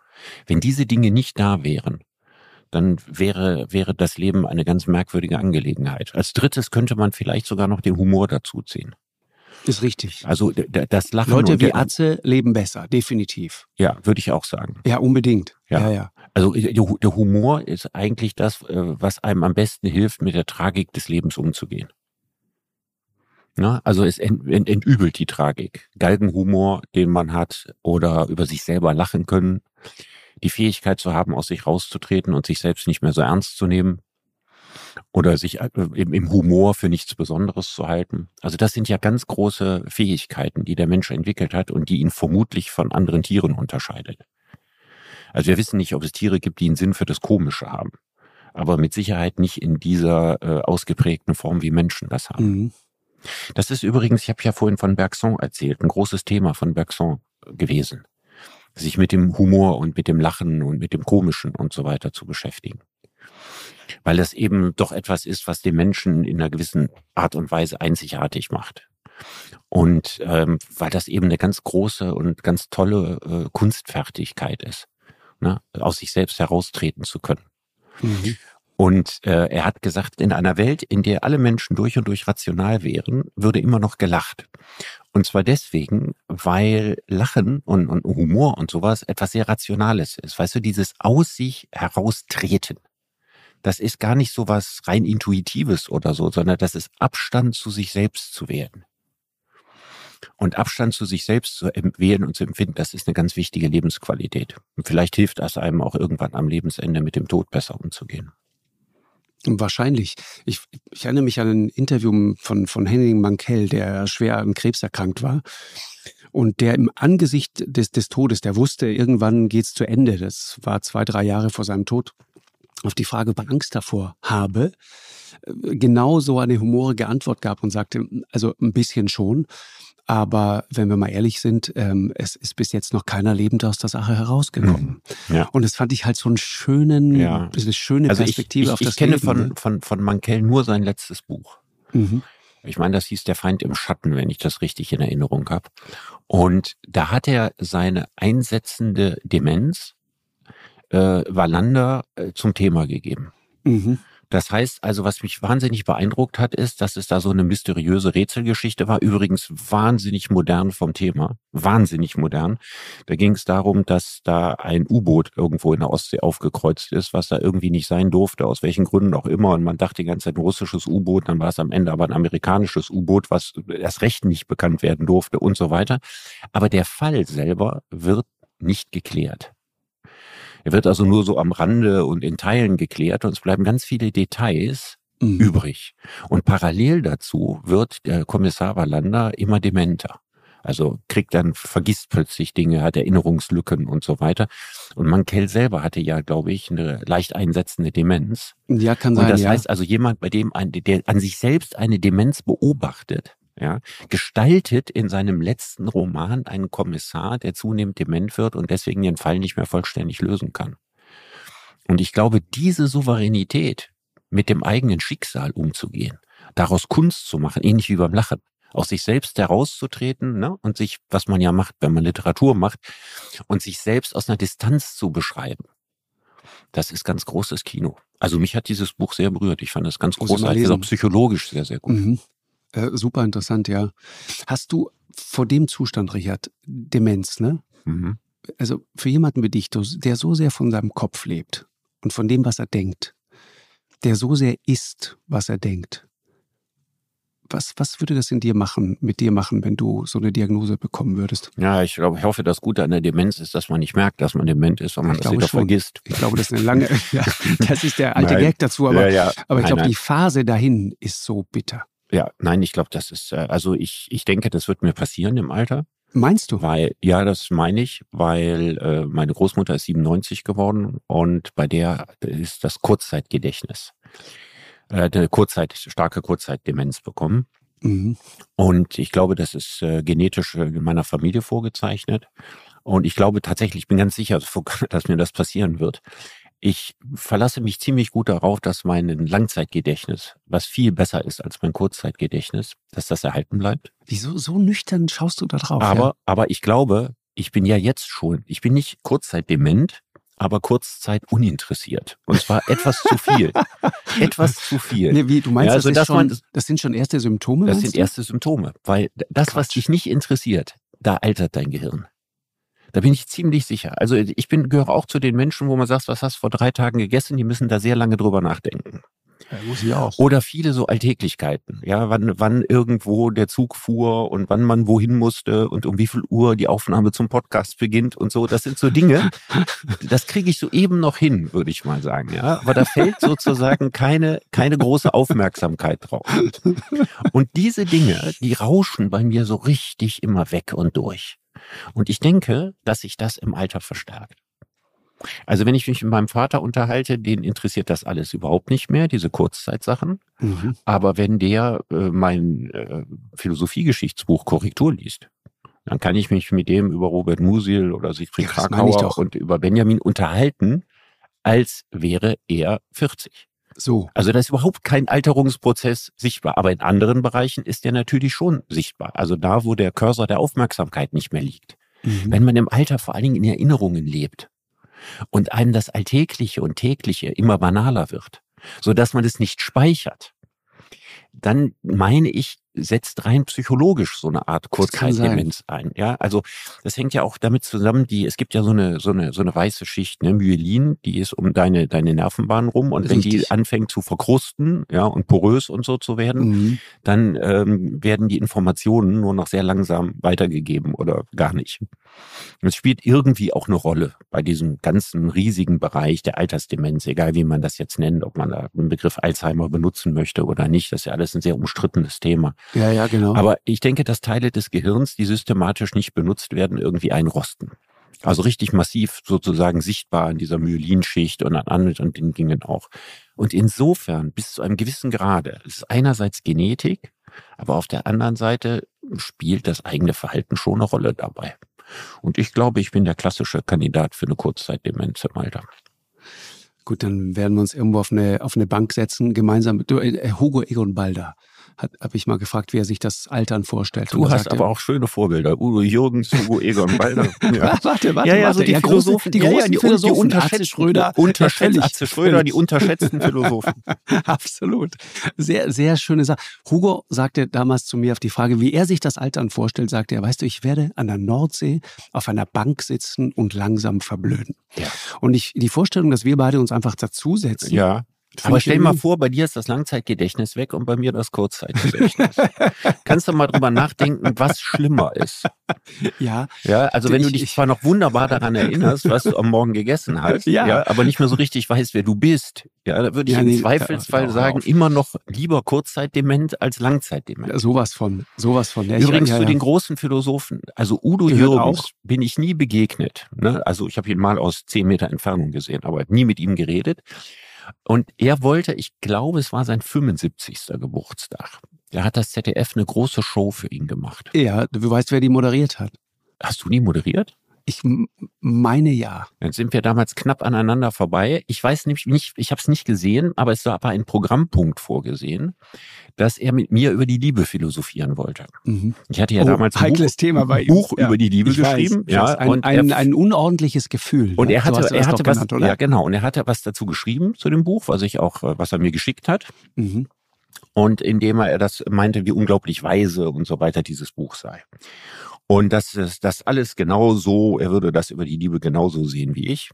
Wenn diese Dinge nicht da wären, dann wäre, wäre das Leben eine ganz merkwürdige Angelegenheit. Als drittes könnte man vielleicht sogar noch den Humor dazu ziehen. Ist richtig. Also das Lachen. Leute wie Atze leben besser, definitiv. Ja, würde ich auch sagen. Ja, unbedingt. Ja, ja. ja. Also der Humor ist eigentlich das, äh, was einem am besten hilft, mit der Tragik des Lebens umzugehen. Na, also es ent, ent, entübelt die Tragik. Galgenhumor, den man hat, oder über sich selber lachen können, die Fähigkeit zu haben, aus sich rauszutreten und sich selbst nicht mehr so ernst zu nehmen oder sich äh, im, im Humor für nichts Besonderes zu halten. Also das sind ja ganz große Fähigkeiten, die der Mensch entwickelt hat und die ihn vermutlich von anderen Tieren unterscheidet. Also wir wissen nicht, ob es Tiere gibt, die einen Sinn für das Komische haben, aber mit Sicherheit nicht in dieser äh, ausgeprägten Form, wie Menschen das haben. Mhm. Das ist übrigens, ich habe ja vorhin von Bergson erzählt, ein großes Thema von Bergson gewesen, sich mit dem Humor und mit dem Lachen und mit dem Komischen und so weiter zu beschäftigen weil das eben doch etwas ist, was den Menschen in einer gewissen Art und Weise einzigartig macht. Und ähm, weil das eben eine ganz große und ganz tolle äh, Kunstfertigkeit ist, ne? aus sich selbst heraustreten zu können. Mhm. Und äh, er hat gesagt, in einer Welt, in der alle Menschen durch und durch rational wären, würde immer noch gelacht. Und zwar deswegen, weil Lachen und, und Humor und sowas etwas sehr Rationales ist. Weißt du, dieses aus sich heraustreten das ist gar nicht so was rein Intuitives oder so, sondern das ist Abstand zu sich selbst zu werden. Und Abstand zu sich selbst zu wählen und zu empfinden, das ist eine ganz wichtige Lebensqualität. Und vielleicht hilft das einem auch irgendwann am Lebensende mit dem Tod besser umzugehen. Wahrscheinlich. Ich, ich erinnere mich an ein Interview von, von Henning Mankell, der schwer an Krebs erkrankt war. Und der im Angesicht des, des Todes, der wusste, irgendwann geht's zu Ende. Das war zwei, drei Jahre vor seinem Tod auf die Frage, ob er Angst davor habe, äh, genau so eine humorige Antwort gab und sagte, also ein bisschen schon. Aber wenn wir mal ehrlich sind, ähm, es ist bis jetzt noch keiner lebend aus der Sache herausgekommen. Hm. Ja. Und das fand ich halt so einen schönen, ja. eine schöne also Perspektive ich, ich, auf das Ich kenne Leben, von, ne? von, von Mankell nur sein letztes Buch. Mhm. Ich meine, das hieß Der Feind im Schatten, wenn ich das richtig in Erinnerung habe. Und da hat er seine einsetzende Demenz äh, Wallander äh, zum Thema gegeben. Mhm. Das heißt also, was mich wahnsinnig beeindruckt hat, ist, dass es da so eine mysteriöse Rätselgeschichte war. Übrigens wahnsinnig modern vom Thema. Wahnsinnig modern. Da ging es darum, dass da ein U-Boot irgendwo in der Ostsee aufgekreuzt ist, was da irgendwie nicht sein durfte, aus welchen Gründen auch immer. Und man dachte die ganze Zeit ein russisches U-Boot, dann war es am Ende aber ein amerikanisches U-Boot, was erst recht nicht bekannt werden durfte und so weiter. Aber der Fall selber wird nicht geklärt. Er wird also nur so am Rande und in Teilen geklärt und es bleiben ganz viele Details mhm. übrig. Und parallel dazu wird der Kommissar Wallander immer dementer. Also kriegt dann, vergisst plötzlich Dinge, hat Erinnerungslücken und so weiter. Und Mankell selber hatte ja, glaube ich, eine leicht einsetzende Demenz. Ja, kann sein. Und das ja. heißt also jemand, bei dem, ein, der an sich selbst eine Demenz beobachtet, ja, gestaltet in seinem letzten Roman einen Kommissar, der zunehmend dement wird und deswegen den Fall nicht mehr vollständig lösen kann. Und ich glaube, diese Souveränität, mit dem eigenen Schicksal umzugehen, daraus Kunst zu machen, ähnlich wie beim Lachen, aus sich selbst herauszutreten ne, und sich, was man ja macht, wenn man Literatur macht, und sich selbst aus einer Distanz zu beschreiben. Das ist ganz großes Kino. Also mich hat dieses Buch sehr berührt. Ich fand es ganz großartig, auch psychologisch sehr, sehr gut. Mhm. Äh, super interessant, ja. Hast du vor dem Zustand, Richard, Demenz, ne? Mhm. Also für jemanden wie dich, der so sehr von seinem Kopf lebt und von dem, was er denkt, der so sehr ist, was er denkt, was, was würde das in dir machen, mit dir machen, wenn du so eine Diagnose bekommen würdest? Ja, ich glaube, ich hoffe, das Gute an der Demenz ist, dass man nicht merkt, dass man dement ist, weil man ich das wieder schon. vergisst. Ich glaube, das ist eine lange, ja, das ist der alte Nein. Gag dazu, aber, ja, ja. aber ich glaube, die Phase dahin ist so bitter. Ja, nein, ich glaube, das ist, äh, also ich, ich denke, das wird mir passieren im Alter. Meinst du? Weil, ja, das meine ich, weil äh, meine Großmutter ist 97 geworden und bei der ist das Kurzzeitgedächtnis. Äh, eine Kurzzeit, starke Kurzzeitdemenz bekommen. Mhm. Und ich glaube, das ist äh, genetisch in meiner Familie vorgezeichnet. Und ich glaube tatsächlich, ich bin ganz sicher, dass mir das passieren wird. Ich verlasse mich ziemlich gut darauf, dass mein Langzeitgedächtnis, was viel besser ist als mein Kurzzeitgedächtnis, dass das erhalten bleibt. Wieso so nüchtern schaust du da drauf? Aber, ja? aber ich glaube, ich bin ja jetzt schon, ich bin nicht kurzzeitdement, aber kurzzeit uninteressiert. Und zwar etwas zu viel. etwas zu viel. Nee, wie, du meinst, Ja, also das, dass man- schon, das sind schon erste Symptome? Das sind du? erste Symptome. Weil das, was Quatsch. dich nicht interessiert, da altert dein Gehirn. Da bin ich ziemlich sicher. Also ich bin, gehöre auch zu den Menschen, wo man sagt, was hast du vor drei Tagen gegessen? Die müssen da sehr lange drüber nachdenken. Ja, muss ich auch. Oder viele so Alltäglichkeiten. Ja, wann, wann irgendwo der Zug fuhr und wann man wohin musste und um wie viel Uhr die Aufnahme zum Podcast beginnt und so. Das sind so Dinge, das kriege ich so eben noch hin, würde ich mal sagen. Ja, aber da fällt sozusagen keine, keine große Aufmerksamkeit drauf. Und diese Dinge, die rauschen bei mir so richtig immer weg und durch. Und ich denke, dass sich das im Alter verstärkt. Also wenn ich mich mit meinem Vater unterhalte, den interessiert das alles überhaupt nicht mehr, diese Kurzzeitsachen. Mhm. Aber wenn der äh, mein äh, Philosophiegeschichtsbuch Korrektur liest, dann kann ich mich mit dem über Robert Musil oder Siegfried Ja, Krakauer und über Benjamin unterhalten, als wäre er 40. So. Also da ist überhaupt kein Alterungsprozess sichtbar. Aber in anderen Bereichen ist der natürlich schon sichtbar. Also da, wo der Cursor der Aufmerksamkeit nicht mehr liegt. Mhm. Wenn man im Alter vor allen Dingen in Erinnerungen lebt und einem das Alltägliche und Tägliche immer banaler wird, so dass man es nicht speichert, dann meine ich, setzt rein psychologisch so eine Art Das. Kurzzeitdemenz ein. Ja, also das hängt ja auch damit zusammen, die, es gibt ja so eine, so eine, so eine weiße Schicht, ne, Myelin, die ist um deine, deine Nervenbahn rum und wenn die Richtig. anfängt zu verkrusten, ja, und porös und so zu werden, Mhm. dann ähm, werden die Informationen nur noch sehr langsam weitergegeben oder gar nicht. Es spielt irgendwie auch eine Rolle bei diesem ganzen riesigen Bereich der Altersdemenz, egal wie man das jetzt nennt, ob man da den Begriff Alzheimer benutzen möchte oder nicht. Das ist ja alles ein sehr umstrittenes Thema. Ja, ja, genau. Aber ich denke, dass Teile des Gehirns, die systematisch nicht benutzt werden, irgendwie einrosten. Also richtig massiv sozusagen sichtbar in dieser Myelinschicht und an anderen Dingen auch. Und insofern bis zu einem gewissen Grade es ist einerseits Genetik, aber auf der anderen Seite spielt das eigene Verhalten schon eine Rolle dabei. Und ich glaube, ich bin der klassische Kandidat für eine Kurzzeitdemenz im Alter. Gut, dann werden wir uns irgendwo auf eine, auf eine Bank setzen, gemeinsam. Du, äh, Hugo Egon Balder habe ich mal gefragt, wie er sich das Altern vorstellt. Du hast aber auch schöne Vorbilder. Udo Jürgens, Hugo Egon Balder. er, warte, warte, ja, ja, warte. so die ja, Philosophen, die ja, großen ja, die, Philosophen, die unterschätzten, Schröder, unterschätzt, Atze Schröder, die unterschätzten Philosophen. Absolut. Sehr, sehr schöne Sache. Hugo sagte damals zu mir auf die Frage, wie er sich das Altern vorstellt, sagte er, weißt du, ich werde an der Nordsee auf einer Bank sitzen und langsam verblöden. Ja. Und ich, die Vorstellung, dass wir beide uns einfach dazusetzen. Ja. Aber stell mal vor, bei dir ist das Langzeitgedächtnis weg und bei mir das Kurzzeitgedächtnis. Kannst du mal drüber nachdenken, was schlimmer ist? Ja, Ja, also wenn du Ich- dich ich- zwar noch wunderbar daran erinnerst, was du am Morgen gegessen hast, Ja. aber nicht mehr so richtig weißt, wer du bist, ja, da würde ich Ja, im nee, Zweifelsfall sagen, immer noch lieber Kurzzeitdement als Langzeitdement. sowas von, sowas von. Ja, Übrigens ja, zu ja. den großen Philosophen, also Udo Jürgens bin ich nie begegnet. Ne? Also ich habe ihn mal aus zehn Meter Entfernung gesehen, aber nie mit ihm geredet. Und er wollte, ich glaube, es war sein 75. Geburtstag. Da hat das ZDF eine große Show für ihn gemacht. Ja, du weißt, wer die moderiert hat. Hast du die moderiert? Ich meine ja. Dann sind wir damals knapp aneinander vorbei. Ich weiß nämlich nicht, ich habe es nicht gesehen, aber es war ein Programmpunkt vorgesehen, dass er mit mir über die Liebe philosophieren wollte. Mhm. Ich hatte ja Oh, damals ein heikles Buch, Thema bei ihm. Buch Ja. über die Liebe Ich weiß, geschrieben. ich ja, weiß. Ein, und ein, er, ein unordentliches Gefühl. und ne? er So hatte, du er hatte was, genannt, ja genau, und er hatte was dazu geschrieben zu dem Buch, was ich auch, äh, was er mir geschickt hat. Mhm. und indem er das meinte, wie unglaublich weise und so weiter dieses Buch sei. Und dass es das alles genauso, er würde das über die Liebe genauso sehen wie ich.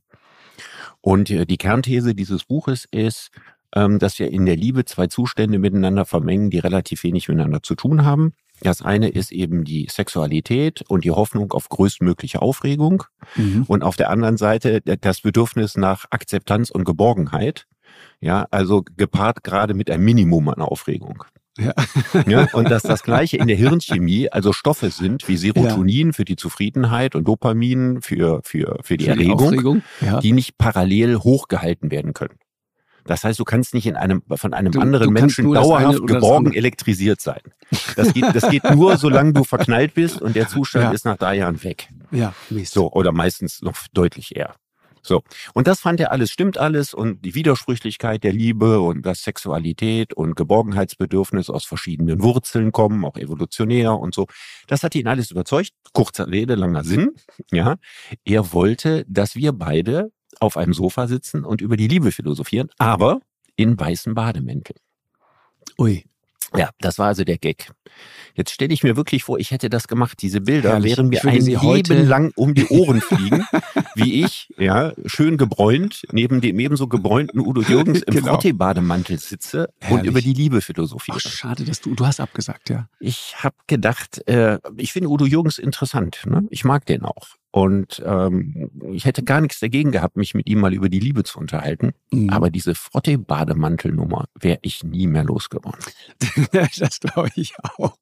Und äh, die Kernthese dieses Buches ist, ähm, dass wir in der Liebe zwei Zustände miteinander vermengen, die relativ wenig miteinander zu tun haben. Das eine ist eben die Sexualität und die Hoffnung auf größtmögliche Aufregung. Mhm. Und auf der anderen Seite das Bedürfnis nach Akzeptanz und Geborgenheit. Ja, also gepaart gerade mit einem Minimum an Aufregung. Ja. Ja, und dass das Gleiche in der Hirnchemie, also Stoffe sind wie Serotonin für die Zufriedenheit und Dopamin für, für, für die Für Erregung, Aufregung. Ja. die nicht parallel hochgehalten werden können. Das heißt, du kannst nicht in einem, von einem Du- anderen du Menschen dauerhaft geborgen elektrisiert sein. Das geht, das geht nur, solange du verknallt bist und der Zustand Ja. ist nach drei Jahren weg. ja, Mist. So, oder meistens noch deutlich eher. So. Und das fand er alles, stimmt alles und die Widersprüchlichkeit der Liebe und dass Sexualität und Geborgenheitsbedürfnis aus verschiedenen Wurzeln kommen, auch evolutionär und so. Das hat ihn alles überzeugt. Kurzer Rede, langer Sinn. Ja. Er wollte, dass wir beide auf einem Sofa sitzen und über die Liebe philosophieren, aber in weißen Bademänteln. Ui. Ja, das war also der Gag. Jetzt stelle ich mir wirklich vor, ich hätte das gemacht. Diese Bilder Herrlich. wären mir ein sie heute- Leben lang um die Ohren fliegen, wie ich, ja, schön gebräunt, neben dem ebenso gebräunten Udo Jürgens im Genau. Frottee-Bademantel sitze und Herrlich. über die Liebe philosophiere. Ach, schade, dass du, du hast abgesagt, ja. Ich habe gedacht, äh, ich finde Udo Jürgens interessant. Ne? Ich mag den auch. Und ähm, ich hätte gar nichts dagegen gehabt, mich mit ihm mal über die Liebe zu unterhalten. Mhm. Aber diese Frottee-Bademantelnummer wäre ich nie mehr losgeworden. das glaube ich auch.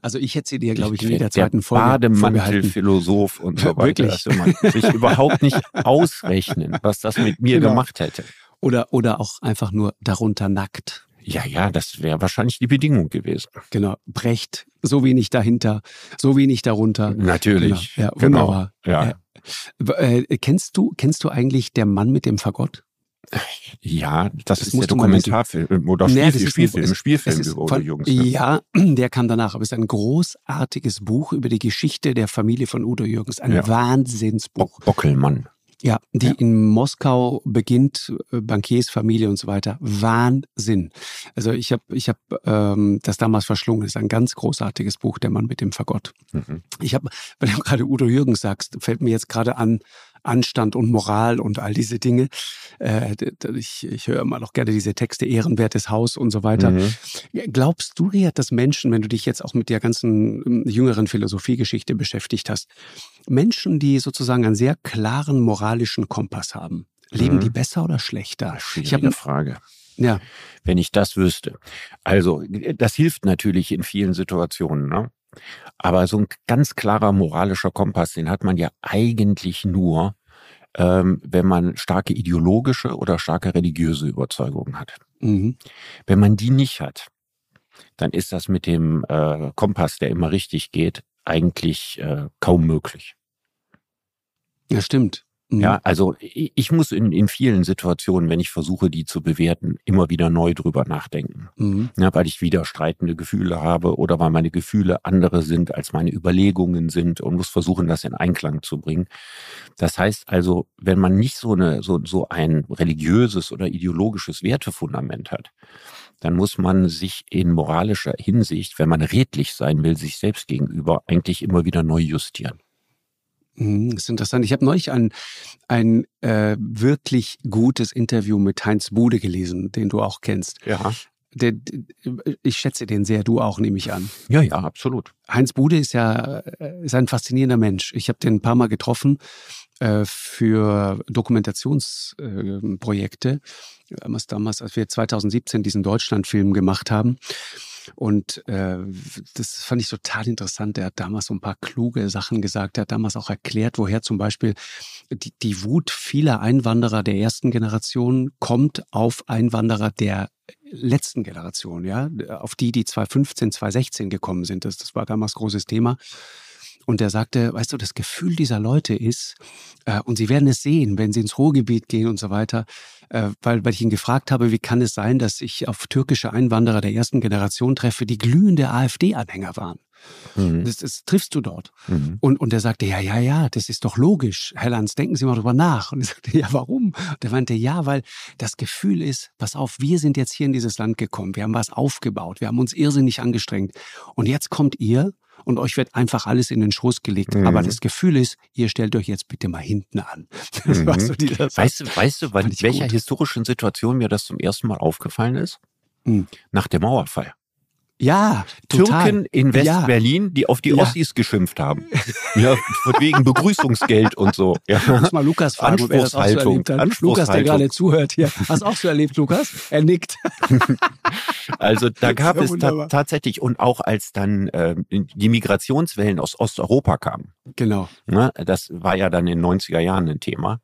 Also ich hätte sie dir, glaube ich, in wär jeder zweiten Folge. Bademantelphilosoph und so weiter. Wirklich? Also man sich überhaupt nicht ausrechnen, was das mit mir Genau. gemacht hätte. Oder, oder auch einfach nur darunter nackt. Ja, ja, das wäre wahrscheinlich die Bedingung gewesen. Genau. Brecht, so wenig dahinter, so wenig darunter. Natürlich. Genau. Ja, genau. wunderbar. Ja. Äh, äh, kennst du, kennst du eigentlich der Mann mit dem Fagott? ja, das, Das ist der. Dokumentarfilm oder Nee, das Spielfilm, ist Spielfilm, Spielfilm ist über Udo von- Jürgens. Ne? Ja, der kam danach. Aber es ist ein großartiges Buch über die Geschichte der Familie von Udo Jürgens. Ein Ja. Wahnsinnsbuch. Bock- Bockelmann. Ja, die Ja. in Moskau beginnt, äh, Bankiersfamilie und so weiter. Wahnsinn. Also ich habe ich hab, ähm, das damals verschlungen. Das ist ein ganz großartiges Buch, Der Mann mit dem Fagott. Mhm. Ich habe, wenn du gerade Udo Jürgens sagst, fällt mir jetzt gerade an, Anstand und Moral und all diese Dinge. Äh, ich, ich höre immer noch gerne diese Texte, ehrenwertes Haus und so weiter. Mhm. Glaubst du, Riad, dass Menschen, wenn du dich jetzt auch mit der ganzen ähm, jüngeren Philosophiegeschichte beschäftigt hast, Menschen, die sozusagen einen sehr klaren moralischen Kompass haben, leben Mhm. die besser oder schlechter? Ich Schwierige habe Frage. ja, wenn ich das wüsste. Also, das hilft natürlich in vielen Situationen, ne? Aber so ein ganz klarer moralischer Kompass, den hat man ja eigentlich nur, ähm, wenn man starke ideologische oder starke religiöse Überzeugungen hat. mhm. Wenn man die nicht hat, dann ist das mit dem äh, Kompass, der immer richtig geht, eigentlich äh, kaum möglich. ja stimmt. Mhm. Ja, also ich, muss in, in vielen Situationen, wenn ich versuche, die zu bewerten, immer wieder neu drüber nachdenken. Mhm. Ja, weil ich widerstreitende Gefühle habe oder weil meine Gefühle andere sind, als meine Überlegungen sind und muss versuchen, das in Einklang zu bringen. Das heißt also, wenn man nicht so, eine, so, so ein religiöses oder ideologisches Wertefundament hat, dann muss man sich in moralischer Hinsicht, wenn man redlich sein will, sich selbst gegenüber, eigentlich immer wieder neu justieren. Mhm, Das ist interessant. Ich habe neulich ein, ein äh, wirklich gutes Interview mit Heinz Bude gelesen, den du auch kennst. Ja. Der, ich schätze den sehr, du auch, nehme ich an. Ja, ja, absolut. Heinz Bude ist ja äh, ist ein faszinierender Mensch. Ich habe den ein paar Mal getroffen äh, für Dokumentationsprojekte. Äh, damals, als wir 2017 diesen Deutschlandfilm gemacht haben. Und äh, das fand ich total interessant. Er hat damals so ein paar kluge Sachen gesagt. Er hat damals auch erklärt, woher zum Beispiel die, die Wut vieler Einwanderer der ersten Generation kommt auf Einwanderer der letzten Generation, ja, auf die, die 2015, 2016 gekommen sind. Das, das war damals großes Thema. Und er sagte, weißt du, das Gefühl dieser Leute ist, äh, und sie werden es sehen, wenn sie ins Ruhrgebiet gehen und so weiter, äh, weil, weil ich ihn gefragt habe, wie kann es sein, dass ich auf türkische Einwanderer der ersten Generation treffe, die glühende AfD-Anhänger waren. Mhm. Das, das triffst du dort. Mhm. Und, und er sagte, ja, ja, ja, das ist doch logisch. Herr Lanz, denken Sie mal drüber nach. Und ich sagte, ja, warum? Und er meinte, ja, weil das Gefühl ist, pass auf, wir sind jetzt hier in dieses Land gekommen. Wir haben was aufgebaut. Wir haben uns irrsinnig angestrengt. Und jetzt kommt ihr und euch wird einfach alles in den Schoß gelegt. Mhm. Aber das Gefühl ist, ihr stellt euch jetzt bitte mal hinten an. Mhm. Weißt du, weißt du, wann, Fand ich welcher gut. historischen Situation mir das zum ersten Mal aufgefallen ist? Mhm. Nach dem Mauerfall. Ja, total. Türken in Ja. West-Berlin, die auf die Ja. Ossis geschimpft haben. Ja, wegen Begrüßungsgeld und so. Ja. Muss mal Lukas fragen, ob er das auch so erlebt hat. Lukas, der gerade zuhört hier. Hast du auch so erlebt, Lukas? Er nickt. Also da gab Ja, es ta tatsächlich und auch als dann ähm, die Migrationswellen aus Osteuropa kamen. Genau. Ne, das war ja dann in den 90er Jahren ein Thema,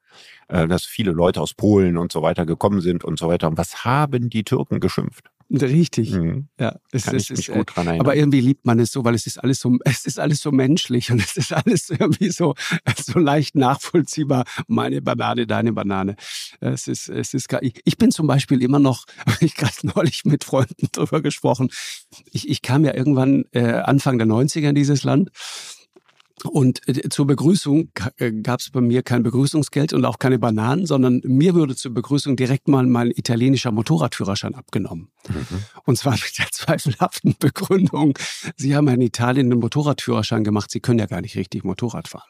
äh, dass viele Leute aus Polen und so weiter gekommen sind und so weiter. Und was haben die Türken geschimpft? Richtig. Mhm. Ja, es, Kann es ich mich ist, gut dran erinnern. aber irgendwie liebt man es so, weil es ist alles so, es ist alles so menschlich und es ist alles irgendwie so, so leicht nachvollziehbar. Meine Banane, deine Banane. Es ist, es ist, ich bin zum Beispiel immer noch, habe ich gerade neulich mit Freunden drüber gesprochen. Ich, ich kam ja irgendwann äh, Anfang der 90er in dieses Land. Und äh, zur Begrüßung äh, gab es bei mir kein Begrüßungsgeld und auch keine Bananen, sondern mir wurde zur Begrüßung direkt mal mein italienischer Motorradführerschein abgenommen. Mhm. Und zwar mit der zweifelhaften Begründung, Sie haben in Italien einen Motorradführerschein gemacht, Sie können ja gar nicht richtig Motorrad fahren.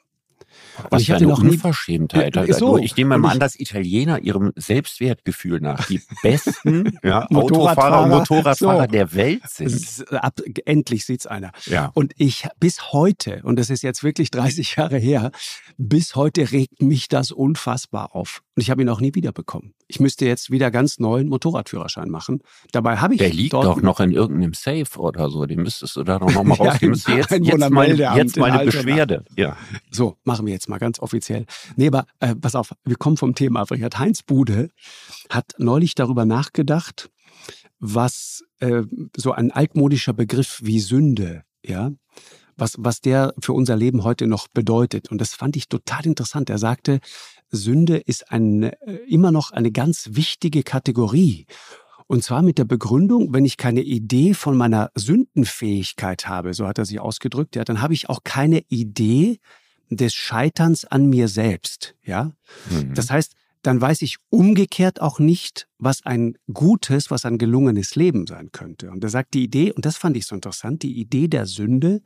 Was ich hatte noch nie Unverschämtheit. Ja, so. Ich nehme mal an, dass Italiener ihrem Selbstwertgefühl nach die besten ja, Autofahrer und Motorradfahrer so. der Welt sind. Ab, endlich sieht's einer. Ja. Und ich bis heute, und das ist jetzt wirklich 30 Jahre her, bis heute regt mich das unfassbar auf. Und ich habe ihn auch nie wiederbekommen. Ich müsste jetzt wieder ganz neuen Motorradführerschein machen. Dabei habe ich. Der liegt doch noch in irgendeinem Safe oder so. Den müsstest du da noch mal rausgeben. ja, jetzt, jetzt, mal, jetzt mal eine Beschwerde. Ja. So, machen wir jetzt mal ganz offiziell. Nee, aber äh, pass auf, wir kommen vom Thema ab. Richard Heinz Bude hat neulich darüber nachgedacht, was äh, so ein altmodischer Begriff wie Sünde, ja, was, was der für unser Leben heute noch bedeutet. Und das fand ich total interessant. Er sagte, Sünde ist ein, äh, immer noch eine ganz wichtige Kategorie. Und zwar mit der Begründung, wenn ich keine Idee von meiner Sündenfähigkeit habe, so hat er sich ausgedrückt, ja, dann habe ich auch keine Idee des Scheiterns an mir selbst, ja. Mhm. Das heißt, dann weiß ich umgekehrt auch nicht, was ein gutes, was ein gelungenes Leben sein könnte. Und er sagt, die Idee, und das fand ich so interessant, die Idee der Sünde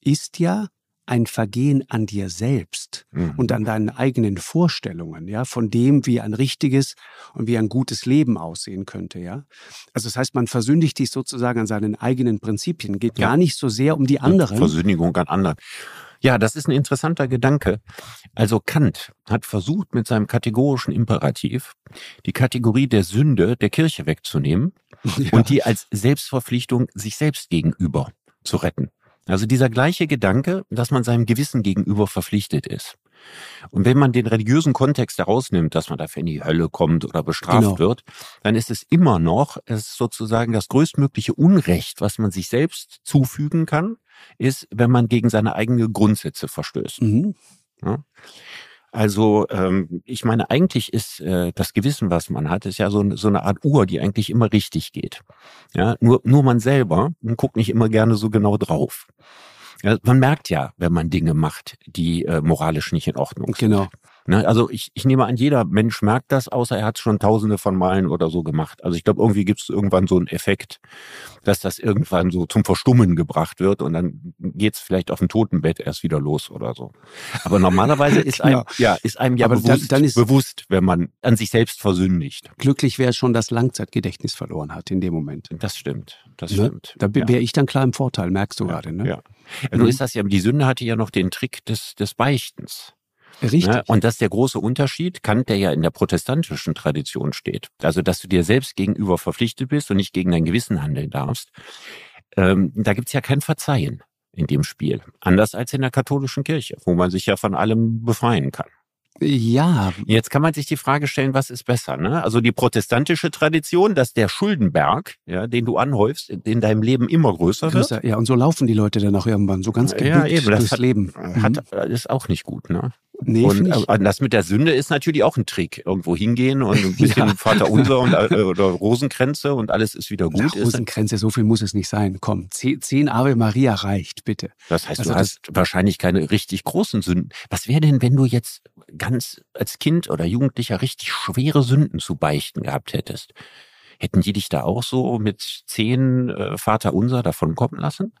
ist ja ein Vergehen an dir selbst mhm. und an deinen eigenen Vorstellungen, ja, von dem, wie ein richtiges und wie ein gutes Leben aussehen könnte, ja. Also das heißt, man versündigt dich sozusagen an seinen eigenen Prinzipien, geht ja. gar nicht so sehr um die anderen. Versündigung an anderen. Ja, das ist ein interessanter Gedanke. Also Kant hat versucht, mit seinem kategorischen Imperativ die Kategorie der Sünde der Kirche wegzunehmen ja. und die als Selbstverpflichtung sich selbst gegenüber zu retten. Also dieser gleiche Gedanke, dass man seinem Gewissen gegenüber verpflichtet ist. Und wenn man den religiösen Kontext herausnimmt, dass man dafür in die Hölle kommt oder bestraft genau. wird, dann ist es immer noch, es ist sozusagen das größtmögliche Unrecht, was man sich selbst zufügen kann, ist, wenn man gegen seine eigenen Grundsätze verstößt. Mhm. Ja? Also ähm, ich meine, eigentlich ist äh, das Gewissen, was man hat, ist ja so, so eine Art Uhr, die eigentlich immer richtig geht. Ja, nur, nur man selber guckt nicht immer gerne so genau drauf. Ja, man merkt ja, wenn man Dinge macht, die äh, moralisch nicht in Ordnung sind. Genau. Ne? Also ich, ich nehme an, jeder Mensch merkt das, außer er hat schon tausende von Malen oder so gemacht. Also ich glaube, irgendwie gibt es irgendwann so einen Effekt, dass das irgendwann so zum Verstummen gebracht wird und dann geht es vielleicht auf dem Totenbett erst wieder los oder so. Aber normalerweise ist einem, genau. ja, ist einem ja Aber bewusst, dann, dann ist bewusst, wenn man an sich selbst versündigt. Glücklich wäre schon, das Langzeitgedächtnis verloren hat in dem Moment. Das stimmt. Das ne? stimmt. Da wäre ja. ich dann klar im Vorteil, merkst du ja, gerade, ne? Ja. ja. Nun ist das ja, die Sünde hatte ja noch den Trick des, des Beichtens. Richtig. Ne? Und das ist der große Unterschied, Kant, der ja in der protestantischen Tradition steht. Also, dass du dir selbst gegenüber verpflichtet bist und nicht gegen dein Gewissen handeln darfst. Ähm, da gibt's ja kein Verzeihen in dem Spiel. Anders als in der katholischen Kirche, wo man sich ja von allem befreien kann. Ja. Jetzt kann man sich die Frage stellen, was ist besser? Ne? Also die protestantische Tradition, dass der Schuldenberg, ja, den du anhäufst, in deinem Leben immer größer, größer wird. Ja, und so laufen die Leute dann auch irgendwann so ganz gebückt ja, eben, das durchs hat, Leben. Hat, mhm. ist auch nicht gut. Ne? Nee, und äh, das mit der Sünde ist natürlich auch ein Trick. Irgendwo hingehen und ein bisschen ja. Vater Unser und, äh, oder Rosenkränze und alles ist wieder gut. Ja, Rosenkränze, so viel muss es nicht sein. Komm, zehn Ave Maria reicht, bitte. Das heißt, also du hast wahrscheinlich keine richtig großen Sünden. Was wäre denn, wenn du jetzt ganz als Kind oder Jugendlicher richtig schwere Sünden zu beichten gehabt hättest? Hätten die dich da auch so mit zehn äh, Vater Unser davon kommen lassen?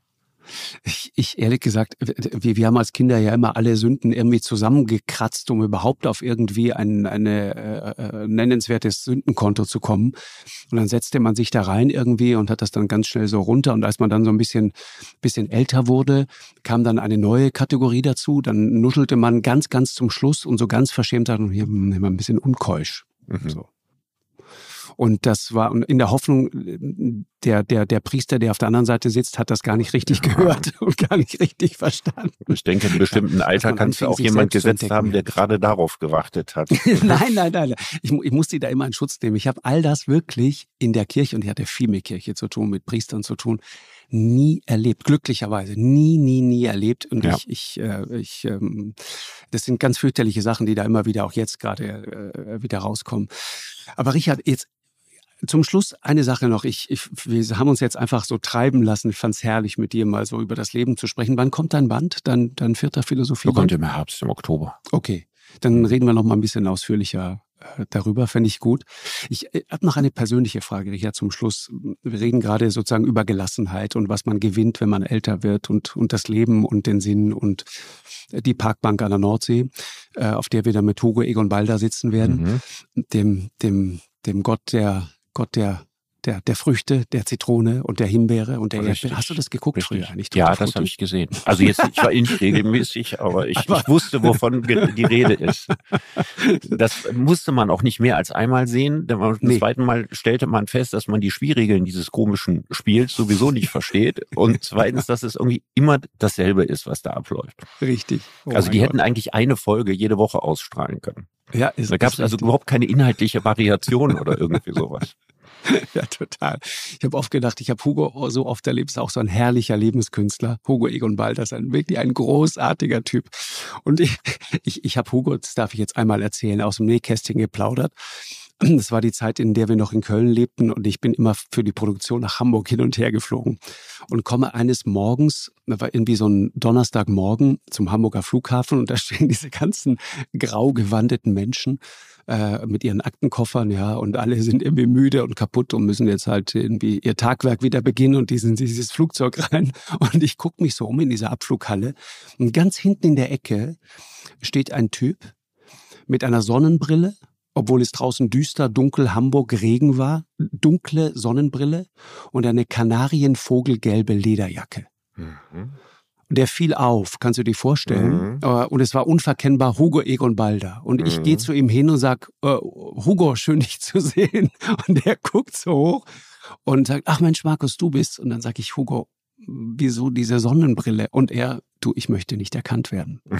Ich, ich ehrlich gesagt, wir, wir haben als Kinder ja immer alle Sünden irgendwie zusammengekratzt, um überhaupt auf irgendwie ein eine, äh, äh, nennenswertes Sündenkonto zu kommen. Und dann setzte man sich da rein irgendwie und hat das dann ganz schnell so runter. Und als man dann so ein bisschen, bisschen älter wurde, kam dann eine neue Kategorie dazu. Dann nuschelte man ganz, ganz zum Schluss und so ganz verschämt hat und hier immer ein bisschen unkeusch. Mhm. So. Und das war in der Hoffnung, der, der, der Priester, der auf der anderen Seite sitzt, hat das gar nicht richtig gehört und gar nicht richtig verstanden. Ich denke, in bestimmten Alter kannst du auch jemand gesetzt haben, der gerade darauf gewartet hat. nein, nein, nein. Ich, ich muss die da immer in Schutz nehmen. Ich habe all das wirklich in der Kirche, und ich hatte viel mit Kirche zu tun, mit Priestern zu tun, nie erlebt. Glücklicherweise nie, nie, nie erlebt. Und ja. ich, ich, äh, ich ähm, das sind ganz fürchterliche Sachen, die da immer wieder auch jetzt gerade äh, wieder rauskommen. Aber Richard, jetzt Zum Schluss eine Sache noch. Ich, ich, wir haben uns jetzt einfach so treiben lassen. Ich fand es herrlich, mit dir mal so über das Leben zu sprechen. Wann kommt dein Band? Dein, dein vierter Philosophie? kommt im Herbst, im Oktober. Okay, dann reden wir noch mal ein bisschen ausführlicher äh, darüber, fände ich gut. Ich äh, habe noch eine persönliche Frage, Richard, zum Schluss. Wir reden gerade sozusagen über Gelassenheit und was man gewinnt, wenn man älter wird und, und das Leben und den Sinn und die Parkbank an der Nordsee, äh, auf der wir dann mit Hugo Egon Balder sitzen werden, mhm. dem, dem, dem Gott der, Gott der der, der Früchte, der Zitrone und der Himbeere und der Erdbeere. Hast du das geguckt Richtig. früher eigentlich? Ja, das habe ich gesehen. Also jetzt, ich war nicht regelmäßig, aber ich, ich wusste, wovon die Rede ist. Das musste man auch nicht mehr als einmal sehen. Beim nee. zweiten Mal stellte man fest, dass man die Spielregeln dieses komischen Spiels sowieso nicht versteht. Und zweitens, dass es irgendwie immer dasselbe ist, was da abläuft. Richtig. Oh also die hätten eigentlich eine Folge jede Woche ausstrahlen können. Ja, ist, da gab es also überhaupt keine inhaltliche Variation oder irgendwie sowas. ja, total. Ich habe oft gedacht, ich habe Hugo so oft erlebt, ist auch so ein herrlicher Lebenskünstler. Hugo Egon Balder ist ein, wirklich ein großartiger Typ. Und ich, ich, ich habe Hugo, das darf ich jetzt einmal erzählen, aus dem Nähkästchen geplaudert. Das war die Zeit, in der wir noch in Köln lebten und ich bin immer für die Produktion nach Hamburg hin und her geflogen und komme eines Morgens, war irgendwie so ein Donnerstagmorgen zum Hamburger Flughafen und da stehen diese ganzen grau gewandeten Menschen äh, mit ihren Aktenkoffern, ja, und alle sind irgendwie müde und kaputt und müssen jetzt halt irgendwie ihr Tagwerk wieder beginnen und die sind dieses Flugzeug rein. Und ich gucke mich so um in dieser Abflughalle und ganz hinten in der Ecke steht ein Typ mit einer Sonnenbrille, obwohl es draußen düster, dunkel, Hamburg, Regen war, dunkle Sonnenbrille und eine kanarienvogelgelbe Lederjacke. Mhm der fiel auf, kannst du dir vorstellen? Mhm. Äh, und es war unverkennbar Hugo Egon Balder. Und ich mhm. gehe zu ihm hin und sag, äh, Hugo, schön dich zu sehen. Und der guckt so hoch und sagt, ach Mensch, Markus, du bist. Und dann sag ich, Hugo, wieso diese Sonnenbrille? Und er, du, ich möchte nicht erkannt werden.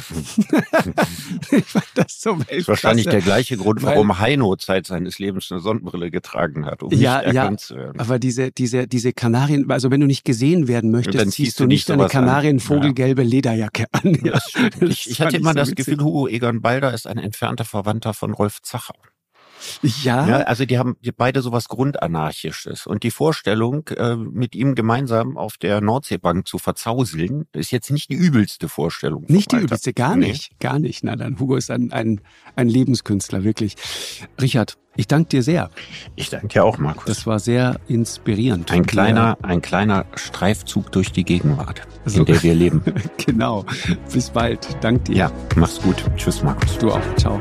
ich fand das so ist wahrscheinlich der gleiche Grund, warum Heino Zeit seines Lebens eine Sonnenbrille getragen hat, um ja, nicht erkannt ja, zu werden. Aber diese, diese, diese Kanarien, also wenn du nicht gesehen werden möchtest, dann ziehst du nicht eine Kanarienvogelgelbe ja. Lederjacke an. Ja. ich, ich hatte immer so das witzig. Gefühl, Hugo Egon Balder ist ein entfernter Verwandter von Rolf Zacher. Ja. ja. Also die haben beide sowas Grundanarchisches. Und die Vorstellung, äh, mit ihm gemeinsam auf der Nordseebank zu verzauseln, ist jetzt nicht die übelste Vorstellung. Nicht die Alter. übelste, gar nee. nicht. Gar nicht. Na dann, Hugo ist ein, ein, ein Lebenskünstler, wirklich. Richard, ich danke dir sehr. Ich danke dir auch, Markus. Das war sehr inspirierend. Ein kleiner, ein kleiner Streifzug durch die Gegenwart, so. in der wir leben. genau. Bis bald. Dank dir. Ja, mach's gut. Tschüss, Markus. Du auch. Ciao